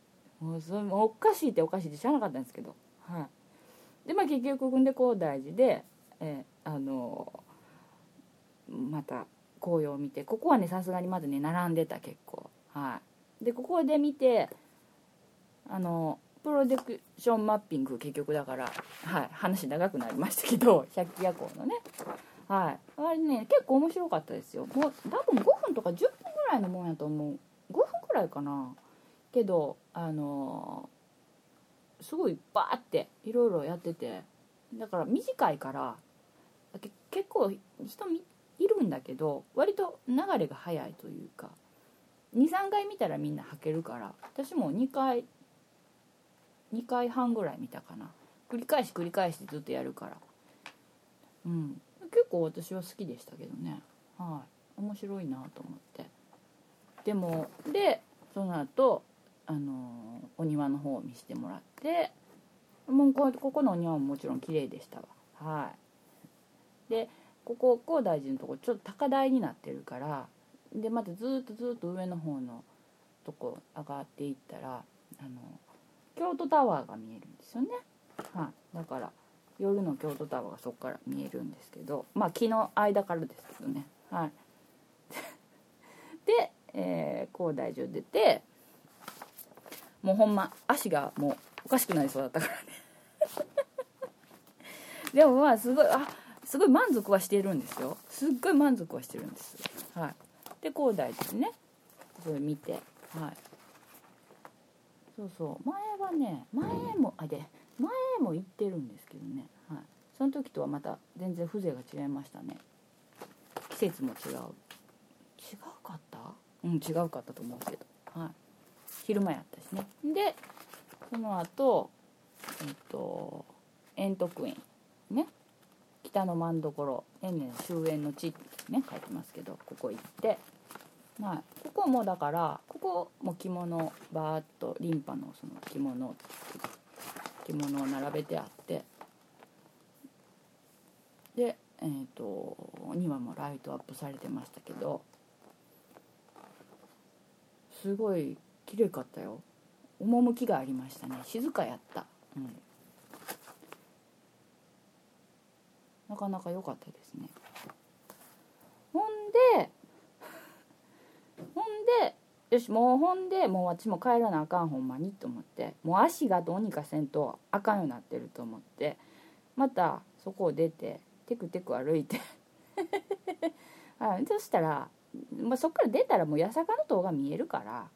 い。もうそれもおかしいっておかしいって知らなかったんですけどはい。でまあ結局んで高大寺で、えーあのまた紅葉を見て。ここはねさすがにまずね並んでた結構。はい。でここで見てあのプロジェクションマッピング結局だからはい。話長くなりましたけど 百鬼夜行のね。はい。あれね結構面白かったですよ。もう多分5分とか10分ぐらいのもんやと思う。5分くらいかな。けどあのすごいバーっていろいろやってて。だから短いから結構人みいるんだけど割と流れが早いというか23回見たらみんな履けるから私も2回2回半ぐらい見たかな。繰り返し繰り返してずっとやるから。うん。結構私は好きでしたけどね。はい。面白いなと思って。でもでその後あのお庭の方を見せてもらってもうこここのお庭ももちろん綺麗でしたわ。はい。でここ高大寺のとこちょっと高台になってるからでまたずっとずっと上の方のとこ上がっていったらあの京都タワーが見えるんですよね、はい、だから夜の京都タワーがそこから見えるんですけどまあ木の間からですけどね。はい。で、えー、高大寺を出てもうほんま足がもうおかしくなりそうだったからね。でもまあすごいあすごい満足はしてるんですよ。すっごい満足はしてるんですはい。で高大寺ね。それ見て。はい。そうそう。前はね前もあで前も行ってるんですけどね。はい。その時とはまた全然風情が違いましたね。季節も違う。違うかった？うん違うかったと思うけど。はい。昼間やったしね。でその後えっと円徳院ね北の真所円明終焉の地ってね書いてますけどここ行って。まあここもだからここも着物バーッとリンパのその着物着物を並べてあって。でえっ、と庭もライトアップされてましたけどすごい綺麗かったよ。趣がありましたね。静かやった、うん、なかなか良かったですね。ほんで ほんでよしもうほんでもう私も帰らなあかんほんまにと思ってもう足がどうにかせんとあかんようになってると思ってまたそこを出てテクテク歩いて はい、そしたら、まあ、そっから出たらもう八坂の塔が見えるから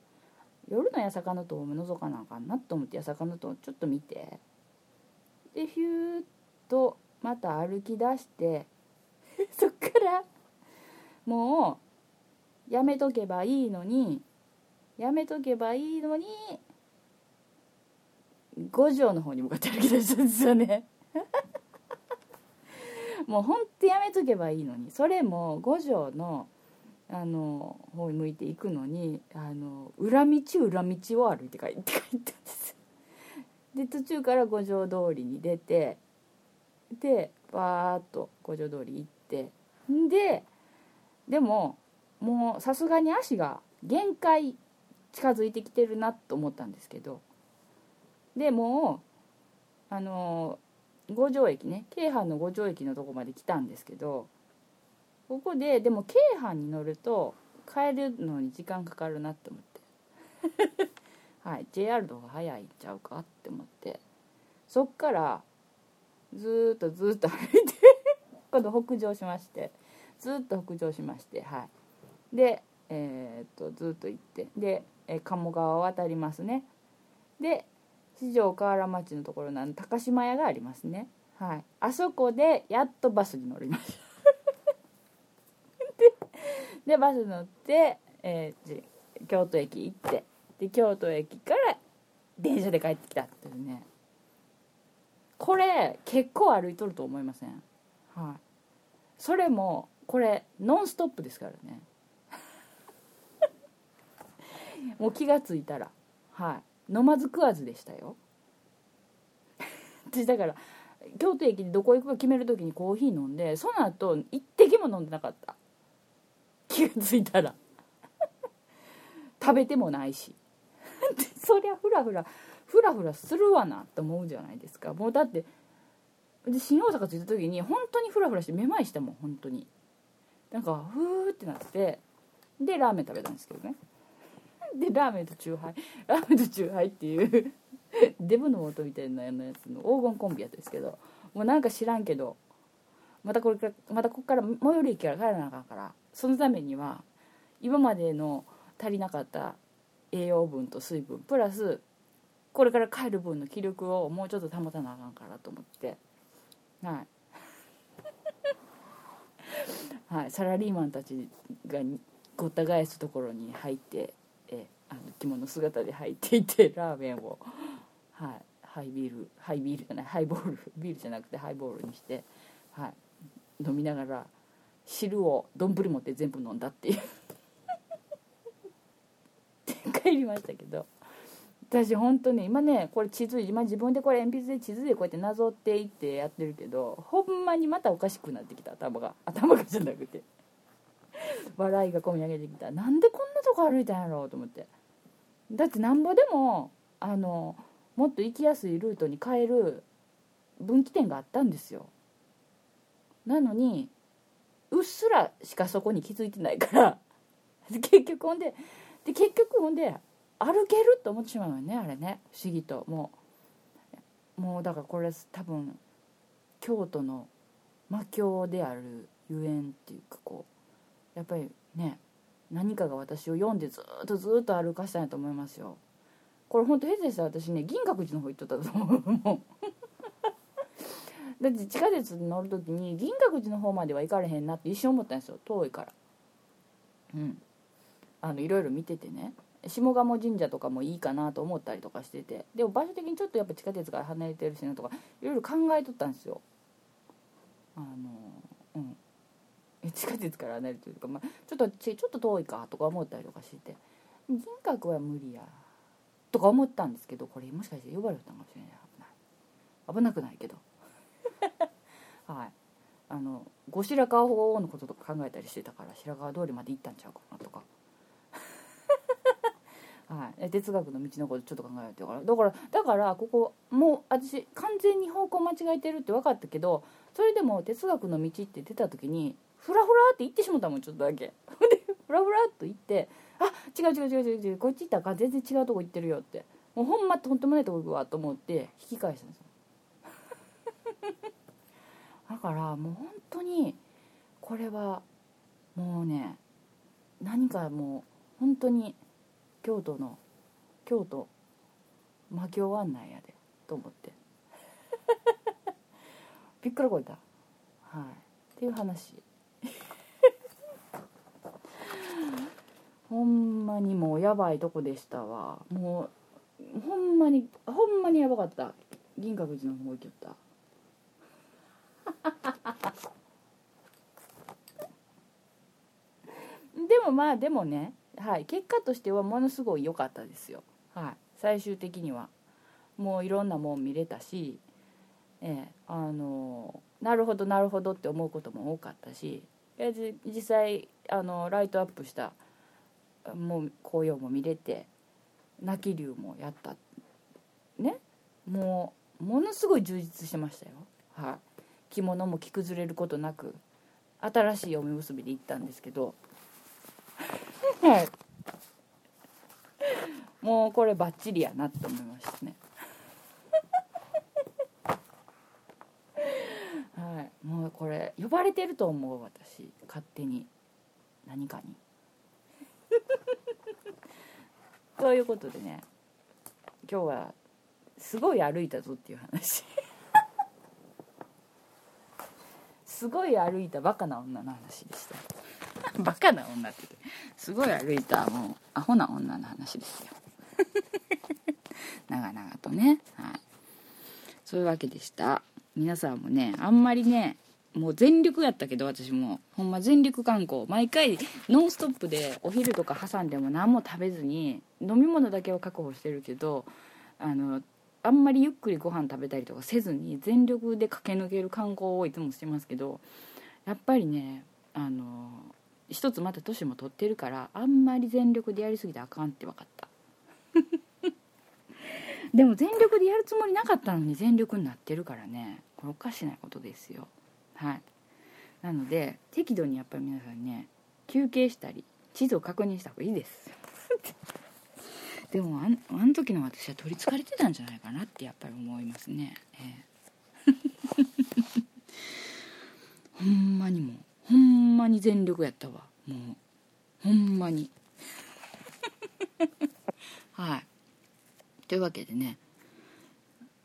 夜の八坂の塔を覗かなあかんなと思って八坂の塔をちょっと見てでヒューッとまた歩き出して そっからもうやめとけばいいのにやめとけばいいのに五条の方に向かって歩き出したんですよね。もうほんとやめとけばいいのにそれも五条のあの方に向いていくのにあの裏道裏道を歩いて帰って帰ったんです。で途中から五条通りに出てでバーッと五条通り行ってででももうさすがに足が限界近づいてきてるなと思ったんですけどでもうあの五条駅ね京阪の五条駅のとこまで来たんですけどここででも京阪に乗ると帰るのに時間かかるなって思って。はい JR の方が早いんちゃうかって思って。そっからずっとずっと歩いて 今度北上しましてずっと北上しましてはい。でえーっとずっと行ってで、え鴨川を渡りますね。で四条河原町のところの高島屋がありますね。はい。あそこでやっとバスに乗りました。ででバス乗って、えーじ京都駅行ってで京都駅から電車で帰ってきたっていうね。これ結構歩いとると思いません？はい。それもこれノンストップですからね。もう気が付いたらはい。飲まず食わずでしたよ。私だから京都駅でどこ行くか決める時にコーヒー飲んでその後一滴も飲んでなかった。気が付いたら。食べてもないし。そりゃフラフラフラフラするわなと思うじゃないですか。もうだってで新大阪着いた時に本当にフラフラしてめまいしたもん本当に。なんかふーってなってでラーメン食べたんですけどね。でラーメンとチューハイ。ラーメンとチューハイっていうデブの元みたいなやつの黄金コンビやったんですけどもうなんか知らんけどまたこれからまたここから最寄り駅から帰らなあかんからそのためには今までの足りなかった栄養分と水分プラスこれから帰る分の気力をもうちょっと保たなあかんからと思って。はい。はい、サラリーマンたちがごった返すところに入ってえあの着物姿で入っていて ラーメンを、はい、ハイビールハイビールじゃないハイボール。ビールじゃなくてハイボールにして、はい、飲みながら汁を丼持って全部飲んだっていう。帰りましたけど。私本当ね今ねこれ地図今自分でこれ鉛筆で地図でこうやってなぞっていってやってるけどほんまにまたおかしくなってきた頭が。頭がじゃなくて。笑いがこみ上げてきた。なんでこんなとこ歩いたんやろうと思って。だってなんぼでもあのもっと行きやすいルートに変える分岐点があったんですよ。なのにうっすらしかそこに気づいてないから。結局ほんでで結局ほんで歩けると思ってしまうよねあれね。不思議と。もうもうだからこれ多分京都の魔境であるゆえんっていうかこうやっぱりね何かが私を読んでずっとずっと歩かしたんやと思いますよ。これ本当下手したら私ね銀閣寺の方行っとったと思うもう。だって地下鉄乗る時に銀閣寺の方までは行かれへんなって一瞬思ったんですよ。遠いから。うん。あのいろいろ見ててね。下鴨神社とかもいいかなと思ったりとかしててでも場所的にちょっとやっぱ地下鉄から離れてるしなとかいろいろ考えとったんですよ。あのうん。地下鉄から離れてるとか、まあ、ちょっとちちょっと遠いかとか思ったりとかしてて銀閣は無理やとか思ったんですけどこれもしかして呼ばれたかもしれない危な。い危なくないけど。はい。あの後白河法皇のこととか考えたりしてたから白河通りまで行ったんちゃうかなとか。はい、哲学の道のことちょっと考えようって言うから。だからだからここもう私完全に方向間違えてるって分かったけどそれでも哲学の道って出た時にフラフラって言ってしまったもんちょっとだけ。でフラフラっと言って「あ違う違う違う違う違うこっち行ったら全然違うとこ行ってるよ」って。もうほんまとんでもないとこ行くわと思って引き返したんですよ。だからもう本当にこれはもうね何かもう本当に京都の京都魔境案内やでと思って。びっくらこいた。はい。っていう話。ほんまにもうやばいとこでしたわ。もうほんまにほんまにやばかった。銀閣寺の方行きよった。でもまあでもね、はい、結果としてはものすごい良かったですよ、はい、最終的には。もういろんなもん見れたし、ええ、あのなるほどなるほどって思うことも多かったし実際あのライトアップしたもう紅葉も見れて泣き竜もやった。ね？もうものすごい充実してましたよ。はい着物も着崩れることなく新しい嫁結びで行ったんですけどもうこれバッチリやなって思いましたね。はい。もうこれ呼ばれてると思う私。勝手に。何かに。ということでね。今日はすごい歩いたぞっていう話。すごい歩いたバカな女の話でした。バカな女って言って。すごい歩いたもうアホな女の話ですよ。長々とね。はい。そういうわけでした。皆さんもねあんまりねもう全力やったけど私も。ほんま全力観光。毎回ノンストップでお昼とか挟んでも何も食べずに飲み物だけを確保してるけどあのあんまりゆっくりご飯食べたりとかせずに全力で駆け抜ける観光をいつもしてますけどやっぱりねあの一つまた年も取ってるからあんまり全力でやりすぎてあかんって分かった。でも全力でやるつもりなかったのに全力になってるからね。これおかしなことですよ。はい。なので適度にやっぱり皆さんね休憩したり地図を確認した方がいいです。でもあんあの時の私は取りつかれてたんじゃないかなってやっぱり思いますね、ええ。ほんまにもうほんまに全力やったわ。もう。ほんまに。はい。というわけでね。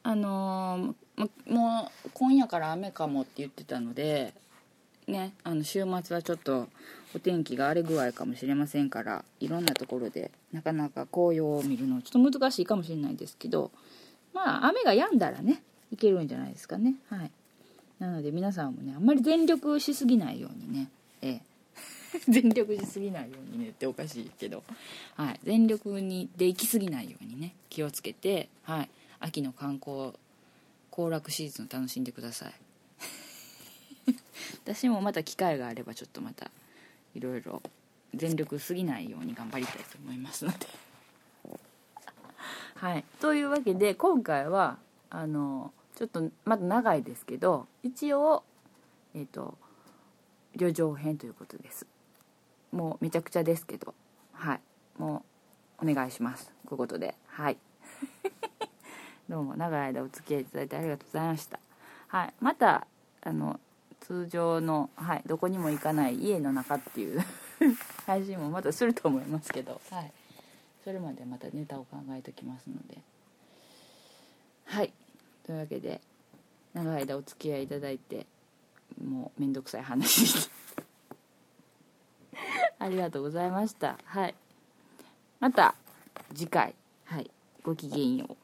あのーもう今夜から雨かもって言ってたのでねあの週末はちょっとお天気が荒れ具合かもしれませんからいろんなところでなかなか紅葉を見るのちょっと難しいかもしれないですけどまあ雨が止んだらねいけるんじゃないですかね。はい。なので皆さんもねあんまり全力しすぎないようにね。ええ。全力しすぎないようにね。っておかしいけど、はい、全力にで行きすぎないようにね。気をつけて、はい、秋の観光行楽シーズンを楽しんでください。私もまた機会があればちょっとまたいろいろ全力すぎないように頑張りたいと思いますので。はい。というわけで今回はあのちょっとまだ長いですけど一応えっ、と旅情編ということです。もうめちゃくちゃですけど。はい。もうお願いします。ということで。はい。どうも長い間お付き合いいただいてありがとうございました。はい。またあの通常の、はい、どこにも行かない家の中っていう 配信もまたすると思いますけど、はい、それまでまたネタを考えておきますので。はい。というわけで長い間お付き合いいただいてもうめんどくさい話です ありがとうございました。はい。また次回はい。ごきげんよう。